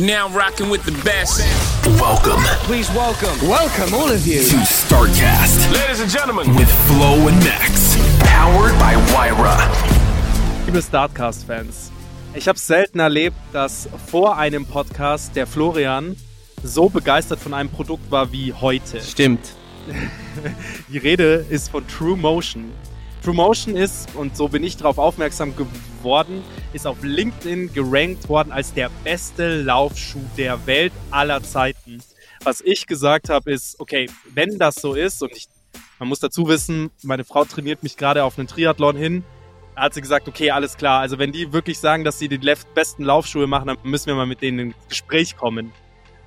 You're now rocking with the best. Welcome Please welcome, welcome all of you. to StarCast Ladies and gentlemen, with Flo and Max. Powered by Wyra. Liebe Startcast-Fans, ich habe selten erlebt, dass vor einem Podcast der Florian so begeistert von einem Produkt war wie heute. Stimmt. Die Rede ist von True Motion. True Motion ist, und so bin ich darauf aufmerksam geworden, ist auf LinkedIn gerankt worden als der beste Laufschuh der Welt aller Zeiten. Was ich gesagt habe, ist, okay, wenn das so ist, und ich, man muss dazu wissen, meine Frau trainiert mich gerade auf einen Triathlon hin, hat sie gesagt, okay, alles klar. Also wenn die wirklich sagen, dass sie die besten Laufschuhe machen, dann müssen wir mal mit denen ins Gespräch kommen.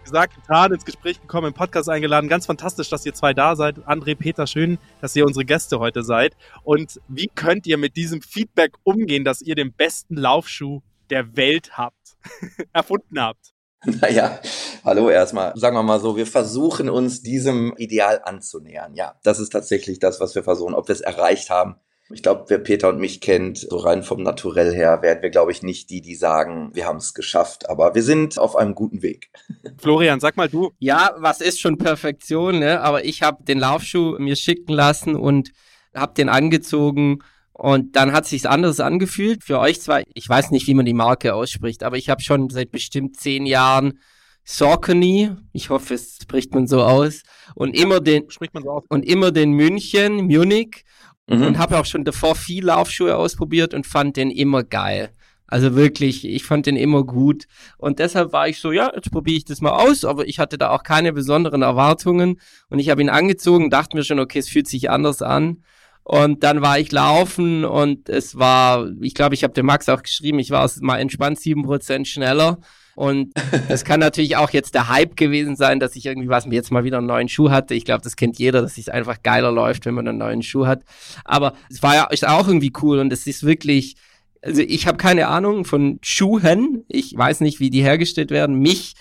Gesagt, getan, ins Gespräch gekommen, im Podcast eingeladen. Ganz fantastisch, dass ihr zwei da seid. André, Peter, schön, dass ihr unsere Gäste heute seid. Und wie könnt ihr mit diesem Feedback umgehen, dass ihr den besten Laufschuh der Welt habt, erfunden habt? Naja, hallo erstmal. Sagen wir mal so, wir versuchen uns diesem Ideal anzunähern. Ja, das ist tatsächlich das, was wir versuchen. Ob wir es erreicht haben, ich glaube, wer Peter und mich kennt, so rein vom Naturell her, werden wir, glaube ich, nicht die, die sagen, wir haben es geschafft. Aber wir sind auf einem guten Weg. Florian, sag mal du, Ja, was ist schon Perfektion, ne? Aber ich habe den Laufschuh mir schicken lassen und habe den angezogen und dann hat sich's anderes angefühlt. Für euch zwar, ich weiß nicht, wie man die Marke ausspricht, aber ich habe schon seit bestimmt zehn Jahren Saucony, ich hoffe, es spricht man so aus, und immer den spricht man so aus. und immer den München, Munich Mhm. und habe auch schon davor viel Laufschuhe ausprobiert und fand den immer geil. Also wirklich, ich fand den immer gut. Und deshalb war ich so, ja, jetzt probiere ich das mal aus, aber ich hatte da auch keine besonderen Erwartungen. Und ich habe ihn angezogen, dachte mir schon, okay, es fühlt sich anders an. Und dann war ich laufen und es war, ich glaube, ich habe dem Max auch geschrieben, ich war mal entspannt sieben Prozent schneller. Und das kann natürlich auch jetzt der Hype gewesen sein, dass ich irgendwie was mir jetzt mal wieder einen neuen Schuh hatte. Ich glaube, das kennt jeder, dass es einfach geiler läuft, wenn man einen neuen Schuh hat. Aber es war ja ist auch irgendwie cool und es ist wirklich, also ich habe keine Ahnung von Schuhen. Ich weiß nicht, wie die hergestellt werden. Mich,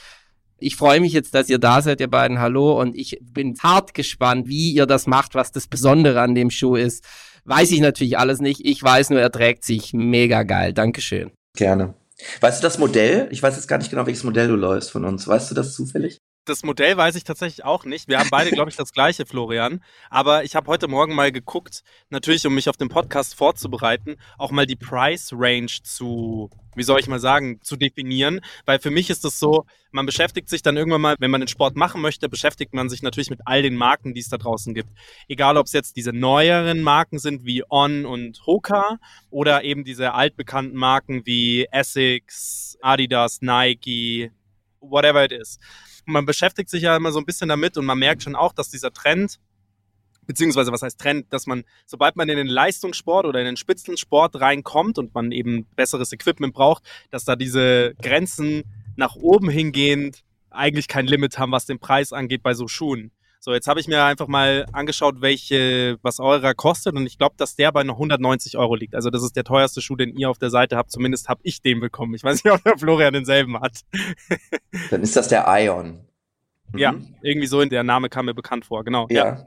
ich freue mich jetzt, dass ihr da seid, ihr beiden. Hallo. Und ich bin hart gespannt, wie ihr das macht, was das Besondere an dem Schuh ist. Weiß ich natürlich alles nicht. Ich weiß nur, er trägt sich mega geil. Dankeschön. Gerne. Weißt du das Modell? Ich weiß jetzt gar nicht genau, welches Modell du läufst von uns. Weißt du das zufällig? Das Modell weiß ich tatsächlich auch nicht. Wir haben beide, glaube ich, das gleiche, Florian. Aber ich habe heute Morgen mal geguckt, natürlich, um mich auf den Podcast vorzubereiten, auch mal die Price Range zu, wie soll ich mal sagen, zu definieren. Weil für mich ist es so, man beschäftigt sich dann irgendwann mal, wenn man den Sport machen möchte, beschäftigt man sich natürlich mit all den Marken, die es da draußen gibt. Egal, ob es jetzt diese neueren Marken sind wie On und Hoka oder eben diese altbekannten Marken wie Essex, Adidas, Nike, whatever it is man beschäftigt sich ja immer so ein bisschen damit und man merkt schon auch, dass dieser Trend, beziehungsweise was heißt Trend, dass man, sobald man in den Leistungssport oder in den Spitzensport reinkommt und man eben besseres Equipment braucht, dass da diese Grenzen nach oben hingehend eigentlich kein Limit haben, was den Preis angeht bei so Schuhen. So, jetzt habe ich mir einfach mal angeschaut, welche, was eurer kostet und ich glaube, dass der bei noch 190 Euro liegt. Also das ist der teuerste Schuh, den ihr auf der Seite habt. Zumindest habe ich den bekommen. Ich weiß nicht, ob der Florian denselben hat. Dann ist das der Ion. Mhm. Ja, irgendwie so, der Name kam mir bekannt vor, genau. Ja.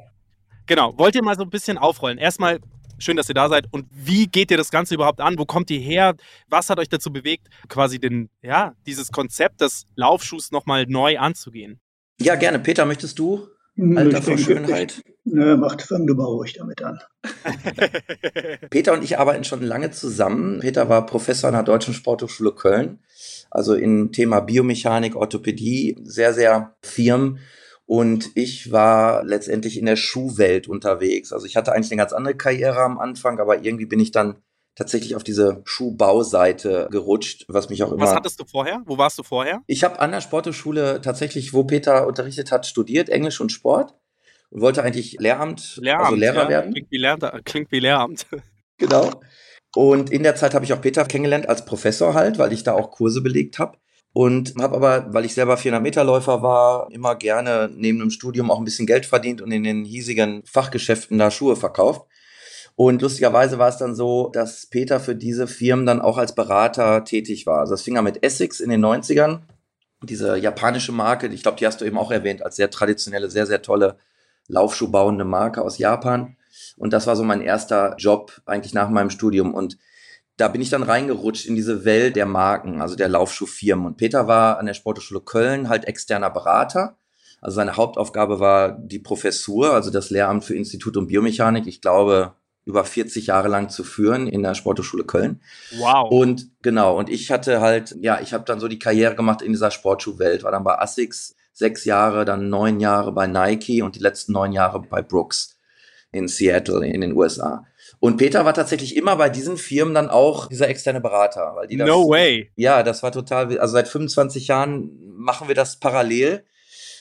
Genau. Wollt ihr mal so ein bisschen aufrollen? Erstmal, schön, dass ihr da seid. Und wie geht ihr das Ganze überhaupt an? Wo kommt ihr her? Was hat euch dazu bewegt, quasi den, ja, dieses Konzept des Laufschuhs nochmal neu anzugehen? Ja, gerne. Peter, möchtest du? Alter vor denke, Schönheit. Ich, ne, macht, fang du mal ruhig damit an. Peter und ich arbeiten schon lange zusammen. Peter war Professor an der Deutschen Sporthochschule Köln, also im Thema Biomechanik, Orthopädie, sehr, sehr firm. Und ich war letztendlich in der Schuhwelt unterwegs. Also ich hatte eigentlich eine ganz andere Karriere am Anfang, aber irgendwie bin ich dann tatsächlich auf diese Schuhbauseite gerutscht, was mich auch immer. Was hattest du vorher? Wo warst du vorher? Ich habe an der Sporthochschule tatsächlich, wo Peter unterrichtet hat, studiert, Englisch und Sport und wollte eigentlich Lehramt, Lehramt, also Lehrer ja. werden. Klingt wie, Lehr klingt wie Lehramt. Genau. Und in der Zeit habe ich auch Peter kennengelernt als Professor halt, weil ich da auch Kurse belegt habe. Und habe aber, weil ich selber 400 Meter Läufer war, immer gerne neben dem Studium auch ein bisschen Geld verdient und in den hiesigen Fachgeschäften da Schuhe verkauft. Und lustigerweise war es dann so, dass Peter für diese Firmen dann auch als Berater tätig war. Also das fing an mit Essex in den 90ern. Diese japanische Marke, ich glaube, die hast du eben auch erwähnt, als sehr traditionelle, sehr, sehr tolle Laufschuhbauende Marke aus Japan. Und das war so mein erster Job eigentlich nach meinem Studium. Und da bin ich dann reingerutscht in diese Welt der Marken, also der Laufschuhfirmen. Und Peter war an der Sporthochschule Köln halt externer Berater. Also seine Hauptaufgabe war die Professur, also das Lehramt für Institut und Biomechanik. Ich glaube, über 40 Jahre lang zu führen in der Sporthochschule Köln. Wow. Und genau, und ich hatte halt, ja, ich habe dann so die Karriere gemacht in dieser Sportschuhwelt, war dann bei Asics sechs Jahre, dann neun Jahre bei Nike und die letzten neun Jahre bei Brooks in Seattle in den USA. Und Peter war tatsächlich immer bei diesen Firmen dann auch dieser externe Berater, weil die das, No way. Ja, das war total, also seit 25 Jahren machen wir das parallel.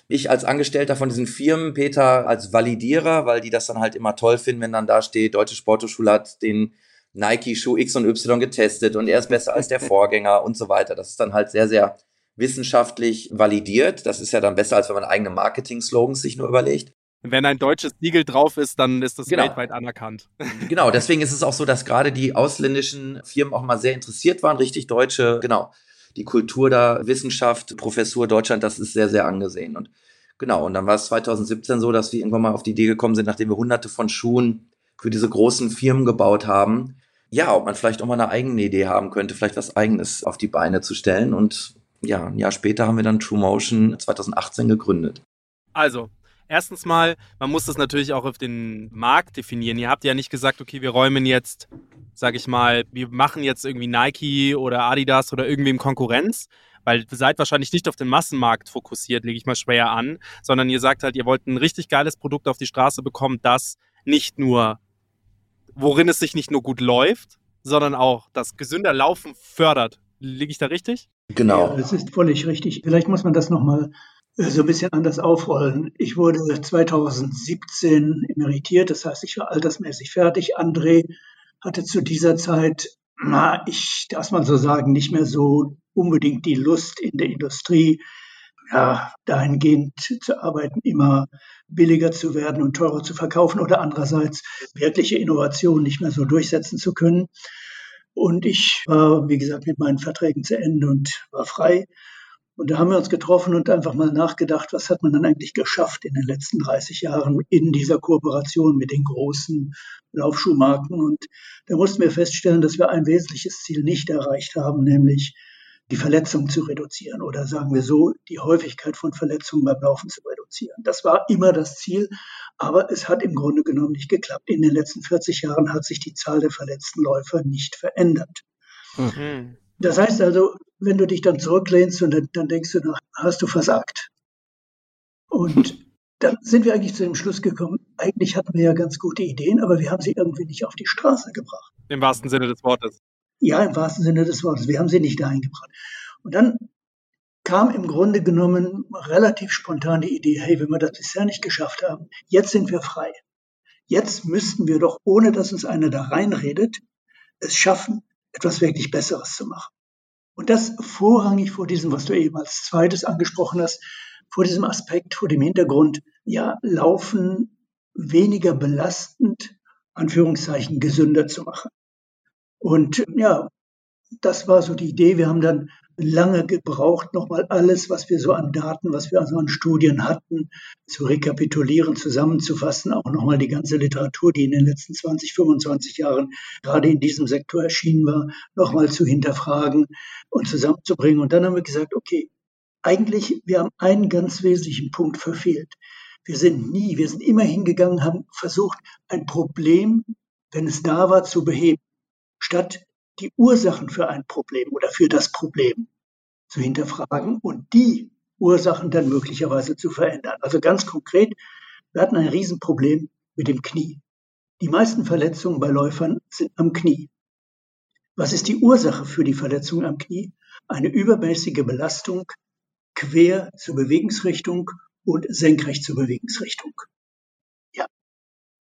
Ich als Angestellter von diesen Firmen, Peter als Validierer, weil die das dann halt immer toll finden, wenn dann da steht, Deutsche Sporthochschule hat den Nike-Schuh X und Y getestet und er ist besser als der Vorgänger und so weiter. Das ist dann halt sehr, sehr wissenschaftlich validiert. Das ist ja dann besser, als wenn man eigene Marketing-Slogans sich nur überlegt. Wenn ein deutsches Siegel drauf ist, dann ist das Genau. weltweit anerkannt. Genau, deswegen ist es auch so, dass gerade die ausländischen Firmen auch mal sehr interessiert waren, richtig deutsche, genau. Die Kultur da, Wissenschaft, Professur Deutschland, das ist sehr, sehr angesehen. Und genau, und dann war es 2017 so, dass wir irgendwann mal auf die Idee gekommen sind, nachdem wir hunderte von Schuhen für diese großen Firmen gebaut haben, ja, ob man vielleicht auch mal eine eigene Idee haben könnte, vielleicht was eigenes auf die Beine zu stellen. Und ja, ein Jahr später haben wir dann True Motion 2018 gegründet. Also, erstens mal, man muss das natürlich auch auf den Markt definieren. Ihr habt ja nicht gesagt, okay, wir räumen jetzt, sag ich mal, wir machen jetzt irgendwie Nike oder Adidas oder irgendwem Konkurrenz, weil ihr seid wahrscheinlich nicht auf den Massenmarkt fokussiert, lege ich mal schwer an, sondern ihr sagt halt, ihr wollt ein richtig geiles Produkt auf die Straße bekommen, das nicht nur, worin es sich nicht nur gut läuft, sondern auch das gesünder Laufen fördert. Liege ich da richtig? Genau. Ja, das ist völlig richtig. Vielleicht muss man das nochmal so ein bisschen anders aufrollen. Ich wurde 2017 emeritiert, das heißt, ich war altersmäßig fertig. André hatte zu dieser Zeit, na, ich darf mal so sagen, nicht mehr so unbedingt die Lust in der Industrie, ja, dahingehend zu arbeiten, immer billiger zu werden und teurer zu verkaufen oder andererseits wirkliche Innovationen nicht mehr so durchsetzen zu können. Und ich war, wie gesagt, mit meinen Verträgen zu Ende und war frei. Und da haben wir uns getroffen und einfach mal nachgedacht, was hat man dann eigentlich geschafft in den letzten 30 Jahren in dieser Kooperation mit den großen Laufschuhmarken. Und da mussten wir feststellen, dass wir ein wesentliches Ziel nicht erreicht haben, nämlich die Verletzungen zu reduzieren oder sagen wir so, die Häufigkeit von Verletzungen beim Laufen zu reduzieren. Das war immer das Ziel, aber es hat im Grunde genommen nicht geklappt. In den letzten 40 Jahren hat sich die Zahl der verletzten Läufer nicht verändert. Hm. Das heißt also, wenn du dich dann zurücklehnst und dann, dann denkst du, na, hast du versagt. Und dann sind wir eigentlich zu dem Schluss gekommen, eigentlich hatten wir ja ganz gute Ideen, aber wir haben sie irgendwie nicht auf die Straße gebracht. Im wahrsten Sinne des Wortes. Ja, im wahrsten Sinne des Wortes. Wir haben sie nicht dahin gebracht. Und dann kam im Grunde genommen relativ spontan die Idee, hey, wenn wir das bisher nicht geschafft haben, jetzt sind wir frei. Jetzt müssten wir doch, ohne dass uns einer da reinredet, es schaffen, etwas wirklich Besseres zu machen. Und das vorrangig vor diesem, was du eben als zweites angesprochen hast, vor diesem Aspekt, vor dem Hintergrund, ja, Laufen weniger belastend, Anführungszeichen, gesünder zu machen. Und ja, das war so die Idee. Wir haben dann lange gebraucht, nochmal alles, was wir so an Daten, was wir also an Studien hatten, zu rekapitulieren, zusammenzufassen, auch nochmal die ganze Literatur, die in den letzten 20, 25 Jahren gerade in diesem Sektor erschienen war, nochmal zu hinterfragen und zusammenzubringen. Und dann haben wir gesagt, okay, eigentlich, wir haben einen ganz wesentlichen Punkt verfehlt. Wir sind nie, wir sind immer hingegangen, haben versucht, ein Problem, wenn es da war, zu beheben, statt die Ursachen für ein Problem oder für das Problem zu hinterfragen und die Ursachen dann möglicherweise zu verändern. Also ganz konkret, wir hatten ein Riesenproblem mit dem Knie. Die meisten Verletzungen bei Läufern sind am Knie. Was ist die Ursache für die Verletzung am Knie? Eine übermäßige Belastung quer zur Bewegungsrichtung und senkrecht zur Bewegungsrichtung.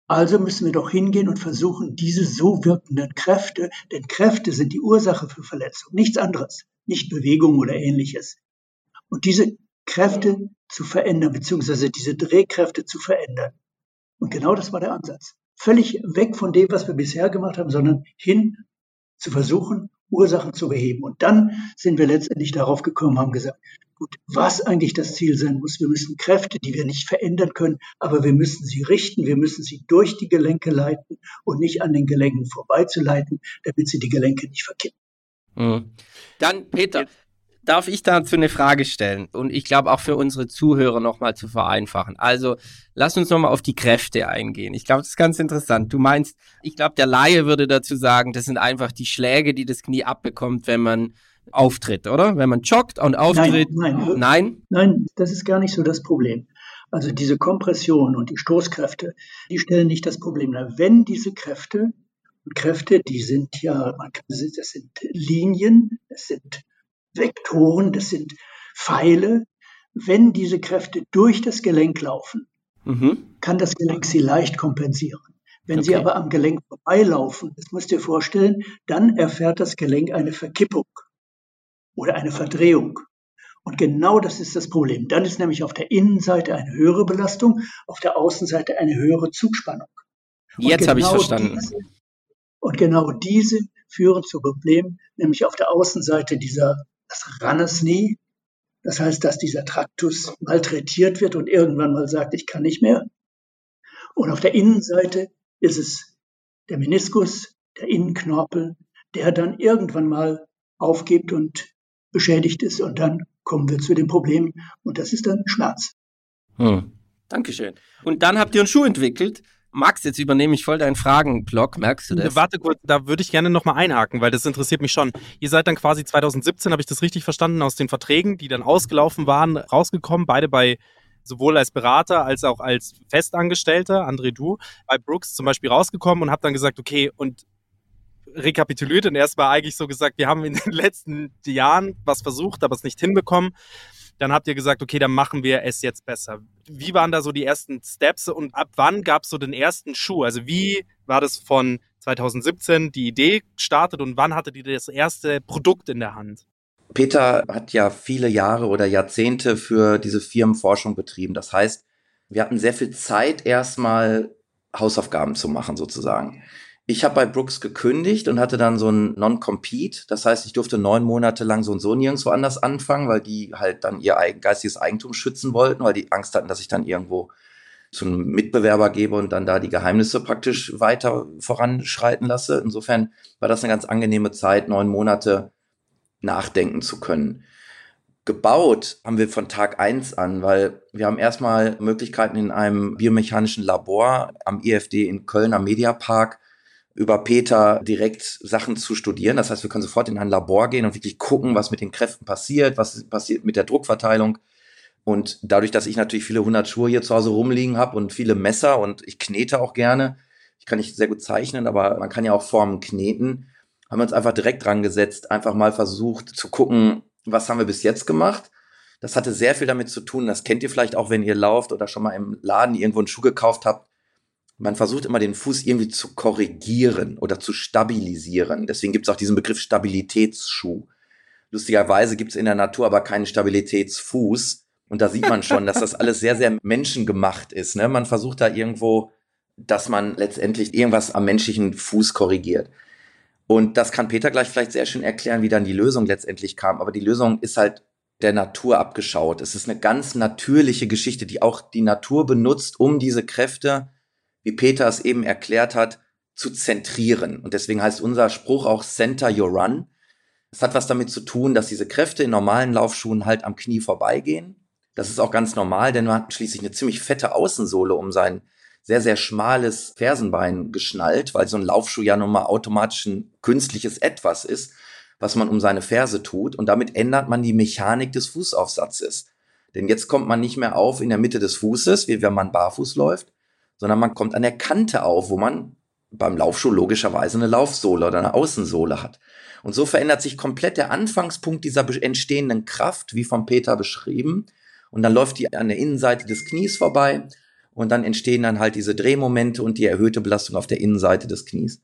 Also müssen wir doch hingehen und versuchen, diese so wirkenden Kräfte, denn Kräfte sind die Ursache für Verletzung, nichts anderes, nicht Bewegung oder ähnliches. Und diese Kräfte zu verändern, beziehungsweise diese Drehkräfte zu verändern. Und genau das war der Ansatz. Völlig weg von dem, was wir bisher gemacht haben, sondern hin zu versuchen, Ursachen zu beheben. Und dann sind wir letztendlich darauf gekommen, haben gesagt, gut, was eigentlich das Ziel sein muss. Wir müssen Kräfte, die wir nicht verändern können, aber wir müssen sie richten, wir müssen sie durch die Gelenke leiten und nicht an den Gelenken vorbeizuleiten, damit sie die Gelenke nicht verkippen. Mhm. Dann, Peter, darf ich dazu eine Frage stellen und ich glaube auch für unsere Zuhörer nochmal zu vereinfachen. Also lass uns nochmal auf die Kräfte eingehen. Ich glaube, das ist ganz interessant. Du meinst, ich glaube, der Laie würde dazu sagen, das sind einfach die Schläge, die das Knie abbekommt, wenn man auftritt, oder? Wenn man joggt und auftritt. Nein, nein, nein? Nein, das ist gar nicht so das Problem. Also diese Kompression und die Stoßkräfte, die stellen nicht das Problem dar. Wenn diese Kräfte, Kräfte, die sind ja, man kann, das sind Linien, das sind Vektoren, das sind Pfeile. Wenn diese Kräfte durch das Gelenk laufen, mhm. kann das Gelenk sie leicht kompensieren. Wenn okay. sie aber am Gelenk vorbeilaufen, das müsst ihr vorstellen, dann erfährt das Gelenk eine Verkippung oder eine Verdrehung. Und genau das ist das Problem. Dann ist nämlich auf der Innenseite eine höhere Belastung, auf der Außenseite eine höhere Zugspannung. Jetzt genau habe ich verstanden. Diese, und genau diese führen zu Problemen, nämlich auf der Außenseite dieser das Rannesnie. Das heißt, dass dieser Traktus malträtiert wird und irgendwann mal sagt, ich kann nicht mehr. Und auf der Innenseite ist es der Meniskus, der Innenknorpel, der dann irgendwann mal aufgibt und beschädigt ist. Und dann kommen wir zu dem Problem und das ist dann Schmerz. Hm. Dankeschön. Und dann habt ihr einen Schuh entwickelt, Max, jetzt übernehme ich voll deinen Fragenblock, merkst du das? Warte kurz, da würde ich gerne nochmal einhaken, weil das interessiert mich schon. Ihr seid dann quasi 2017, habe ich das richtig verstanden, aus den Verträgen, die dann ausgelaufen waren, rausgekommen, beide bei sowohl als Berater als auch als Festangestellter, André Du, bei Brooks zum Beispiel rausgekommen und habt dann gesagt, okay, und rekapituliert und erstmal eigentlich so gesagt, wir haben in den letzten Jahren was versucht, aber es nicht hinbekommen. Dann habt ihr gesagt, okay, dann machen wir es jetzt besser. Wie waren da so die ersten Steps und ab wann gab es so den ersten Schuh? Also wie war das von 2017 die Idee gestartet und wann hattet ihr das erste Produkt in der Hand? Peter hat ja viele Jahre oder Jahrzehnte für diese Firmenforschung betrieben. Das heißt, wir hatten sehr viel Zeit, erstmal Hausaufgaben zu machen, sozusagen. Ich habe bei Brooks gekündigt und hatte dann so ein Non-Compete. Das heißt, ich durfte neun Monate lang so und so nirgendwo anders anfangen, weil die halt dann ihr geistiges Eigentum schützen wollten, weil die Angst hatten, dass ich dann irgendwo zu einem Mitbewerber gebe und dann da die Geheimnisse praktisch weiter voranschreiten lasse. Insofern war das eine ganz angenehme Zeit, neun Monate nachdenken zu können. Gebaut haben wir von Tag eins an, weil wir haben erstmal Möglichkeiten in einem biomechanischen Labor am IFD in Köln am Mediapark über Peter direkt Sachen zu studieren. Das heißt, wir können sofort in ein Labor gehen und wirklich gucken, was mit den Kräften passiert, was passiert mit der Druckverteilung. Und dadurch, dass ich natürlich viele hundert Schuhe hier zu Hause rumliegen habe und viele Messer und ich knete auch gerne, ich kann nicht sehr gut zeichnen, aber man kann ja auch Formen kneten, haben wir uns einfach direkt dran gesetzt, einfach mal versucht zu gucken, was haben wir bis jetzt gemacht. Das hatte sehr viel damit zu tun, das kennt ihr vielleicht auch, wenn ihr lauft oder schon mal im Laden irgendwo einen Schuh gekauft habt man versucht immer den Fuß irgendwie zu korrigieren oder zu stabilisieren. Deswegen gibt es auch diesen Begriff Stabilitätsschuh. Lustigerweise gibt es in der Natur aber keinen Stabilitätsfuß. Und da sieht man schon, dass das alles sehr, sehr menschengemacht ist. Ne? Man versucht da irgendwo, dass man letztendlich irgendwas am menschlichen Fuß korrigiert. Und das kann Peter gleich vielleicht sehr schön erklären, wie dann die Lösung letztendlich kam. Aber die Lösung ist halt der Natur abgeschaut. Es ist eine ganz natürliche Geschichte, die auch die Natur benutzt, um diese Kräfte wie Peter es eben erklärt hat, zu zentrieren. Und deswegen heißt unser Spruch auch Center Your Run. Es hat was damit zu tun, dass diese Kräfte in normalen Laufschuhen halt am Knie vorbeigehen. Das ist auch ganz normal, denn man hat schließlich eine ziemlich fette Außensohle um sein sehr, sehr schmales Fersenbein geschnallt, weil so ein Laufschuh ja nun mal automatisch ein künstliches Etwas ist, was man um seine Ferse tut. Und damit ändert man die Mechanik des Fußaufsatzes. Denn jetzt kommt man nicht mehr auf in der Mitte des Fußes, wie wenn man barfuß läuft, sondern man kommt an der Kante auf, wo man beim Laufschuh logischerweise eine Laufsohle oder eine Außensohle hat. Und so verändert sich komplett der Anfangspunkt dieser entstehenden Kraft, wie von Peter beschrieben. Und dann läuft die an der Innenseite des Knies vorbei und dann entstehen dann halt diese Drehmomente und die erhöhte Belastung auf der Innenseite des Knies.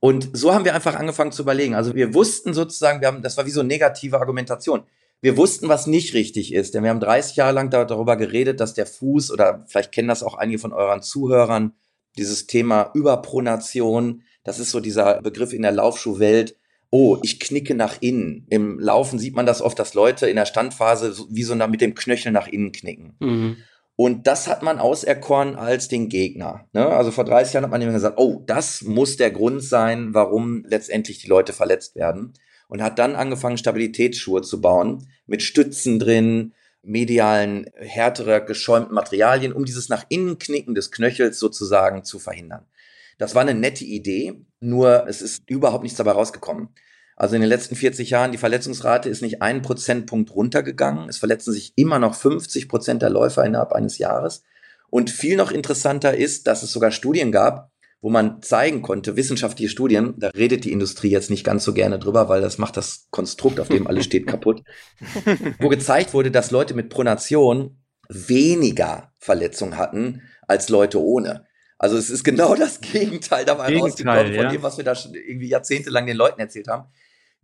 Und so haben wir einfach angefangen zu überlegen. Also wir wussten sozusagen, wir haben, das war wie so eine negative Argumentation. Wir wussten, was nicht richtig ist, denn wir haben 30 Jahre lang darüber geredet, dass der Fuß, oder vielleicht kennen das auch einige von euren Zuhörern, dieses Thema Überpronation, das ist so dieser Begriff in der Laufschuhwelt, oh, ich knicke nach innen. Im Laufen sieht man das oft, dass Leute in der Standphase wie so mit dem Knöchel nach innen knicken. Mhm. Und das hat man auserkoren als den Gegner. Ne? Also vor 30 Jahren hat man immer gesagt, oh, das muss der Grund sein, warum letztendlich die Leute verletzt werden. Und hat dann angefangen, Stabilitätsschuhe zu bauen, mit Stützen drin, medialen, härterer, geschäumten Materialien, um dieses nach innen Knicken des Knöchels sozusagen zu verhindern. Das war eine nette Idee, nur es ist überhaupt nichts dabei rausgekommen. Also in den letzten 40 Jahren, die Verletzungsrate ist nicht einen Prozentpunkt runtergegangen. Es verletzen sich immer noch 50 Prozent der Läufer innerhalb eines Jahres. Und viel noch interessanter ist, dass es sogar Studien gab, wo man zeigen konnte, wissenschaftliche Studien, da redet die Industrie jetzt nicht ganz so gerne drüber, weil das macht das Konstrukt, auf dem alles steht, kaputt, wo gezeigt wurde, dass Leute mit Pronation weniger Verletzungen hatten als Leute ohne. Also es ist genau das Gegenteil dabei Gegenteil, rausgekommen von ja. dem, was wir da schon irgendwie jahrzehntelang den Leuten erzählt haben.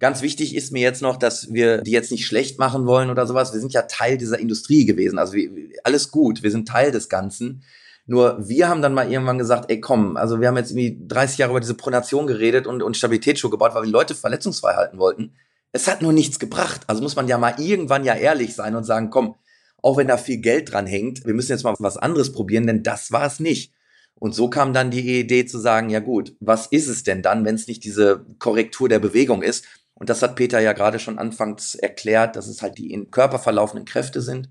Ganz wichtig ist mir jetzt noch, dass wir die jetzt nicht schlecht machen wollen oder sowas. Wir sind ja Teil dieser Industrie gewesen. Also wir, alles gut, wir sind Teil des Ganzen. Nur wir haben dann mal irgendwann gesagt, ey komm, also wir haben jetzt irgendwie 30 Jahre über diese Pronation geredet und, und Stabilitätsschuhe gebaut, weil wir Leute verletzungsfrei halten wollten. Es hat nur nichts gebracht. Also muss man ja mal irgendwann ja ehrlich sein und sagen, komm, auch wenn da viel Geld dran hängt, wir müssen jetzt mal was anderes probieren, denn das war es nicht. Und so kam dann die Idee zu sagen, ja gut, was ist es denn dann, wenn es nicht diese Korrektur der Bewegung ist? Und das hat Peter ja gerade schon anfangs erklärt, dass es halt die in Körper verlaufenden Kräfte sind.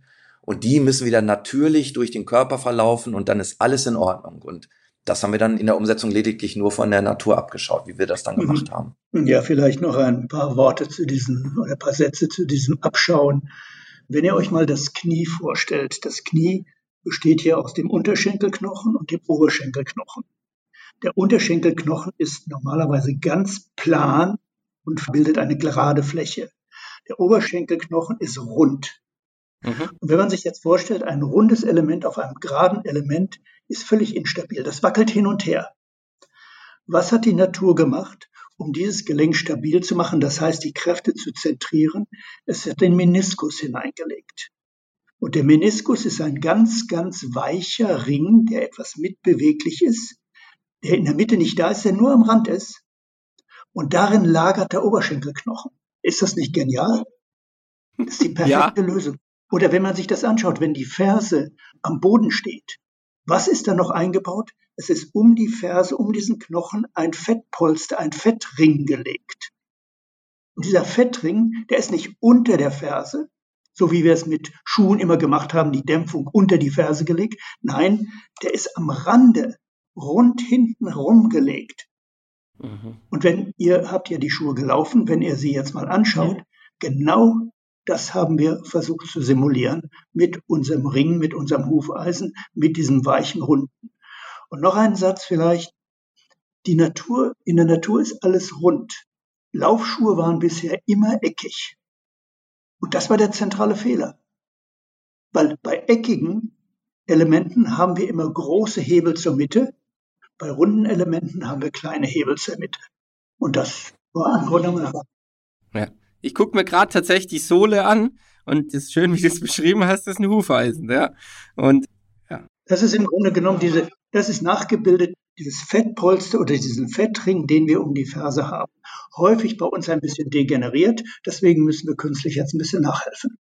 Und die müssen wieder natürlich durch den Körper verlaufen und dann ist alles in Ordnung. Und das haben wir dann in der Umsetzung lediglich nur von der Natur abgeschaut, wie wir das dann mhm. gemacht haben. Ja, vielleicht noch ein paar Worte zu diesem oder ein paar Sätze zu diesem Abschauen. Wenn ihr euch mal das Knie vorstellt, das Knie besteht hier aus dem Unterschenkelknochen und dem Oberschenkelknochen. Der Unterschenkelknochen ist normalerweise ganz plan und bildet eine gerade Fläche. Der Oberschenkelknochen ist rund. Mhm. Und wenn man sich jetzt vorstellt, ein rundes Element auf einem geraden Element ist völlig instabil. Das wackelt hin und her. Was hat die Natur gemacht, um dieses Gelenk stabil zu machen, das heißt die Kräfte zu zentrieren? Es hat den Meniskus hineingelegt. Und der Meniskus ist ein ganz, ganz weicher Ring, der etwas mitbeweglich ist, der in der Mitte nicht da ist, der nur am Rand ist. Und darin lagert der Oberschenkelknochen. Ist das nicht genial? Das ist die perfekte ja. Lösung. Oder wenn man sich das anschaut, wenn die Ferse am Boden steht, was ist da noch eingebaut? Es ist um die Ferse, um diesen Knochen ein Fettpolster, ein Fettring gelegt. Und dieser Fettring, der ist nicht unter der Ferse, so wie wir es mit Schuhen immer gemacht haben, die Dämpfung unter die Ferse gelegt. Nein, der ist am Rande, rund hinten rumgelegt. Mhm. Und wenn ihr habt ja die Schuhe gelaufen, wenn ihr sie jetzt mal anschaut, genau das haben wir versucht zu simulieren mit unserem Ring, mit unserem Hufeisen, mit diesem weichen Runden. Und noch ein Satz vielleicht. Die Natur, in der Natur ist alles rund. Laufschuhe waren bisher immer eckig. Und das war der zentrale Fehler. Weil bei eckigen Elementen haben wir immer große Hebel zur Mitte, bei runden Elementen haben wir kleine Hebel zur Mitte. Und das war im Grunde genommen. Ja. Ich gucke mir gerade tatsächlich die Sohle an und das ist schön, wie du es beschrieben hast, das ist ein Hufeisen, ja. Und ja. Das ist im Grunde genommen diese, das ist nachgebildet, dieses Fettpolster oder diesen Fettring, den wir um die Ferse haben häufig bei uns ein bisschen degeneriert. Deswegen müssen wir künstlich jetzt ein bisschen nachhelfen.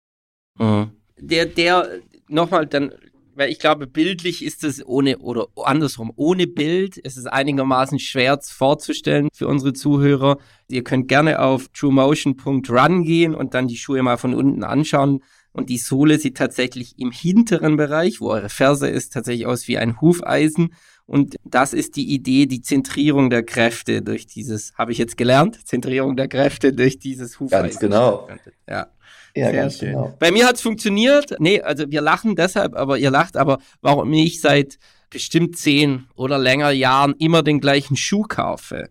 Mhm. Der, der, nochmal dann, weil ich glaube, bildlich ist es ohne, oder andersrum, ohne Bild ist es einigermaßen schwer vorzustellen für unsere Zuhörer. Ihr könnt gerne auf truemotion.run gehen und dann die Schuhe mal von unten anschauen. Und die Sohle sieht tatsächlich im hinteren Bereich, wo eure Ferse ist, tatsächlich aus wie ein Hufeisen. Und das ist die Idee, die Zentrierung der Kräfte durch dieses, habe ich jetzt gelernt, Zentrierung der Kräfte durch dieses Hufeisen. Ganz genau. Ja. Ja, Sehr schön. Genau. Bei mir hat es funktioniert. Nee, also wir lachen deshalb, aber ihr lacht, aber warum ich seit bestimmt zehn oder länger Jahren immer den gleichen Schuh kaufe,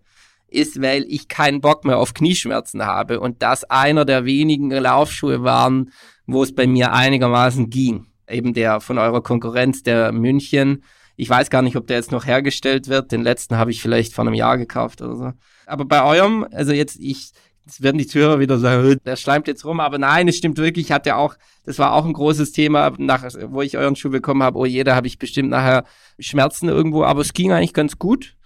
ist, weil ich keinen Bock mehr auf Knieschmerzen habe und das einer der wenigen Laufschuhe waren, wo es bei mir einigermaßen ging. eben der von eurer Konkurrenz, der München. Ich weiß gar nicht, ob der jetzt noch hergestellt wird. Den letzten habe ich vielleicht vor einem Jahr gekauft oder so. Aber bei eurem, also jetzt, ich, Jetzt werden die Zuhörer wieder sagen, der schleimt jetzt rum, aber nein, es stimmt wirklich, hat ja auch, das war auch ein großes Thema, nach, wo ich euren Schuh bekommen habe, oh jeder habe ich bestimmt nachher Schmerzen irgendwo, aber es ging eigentlich ganz gut.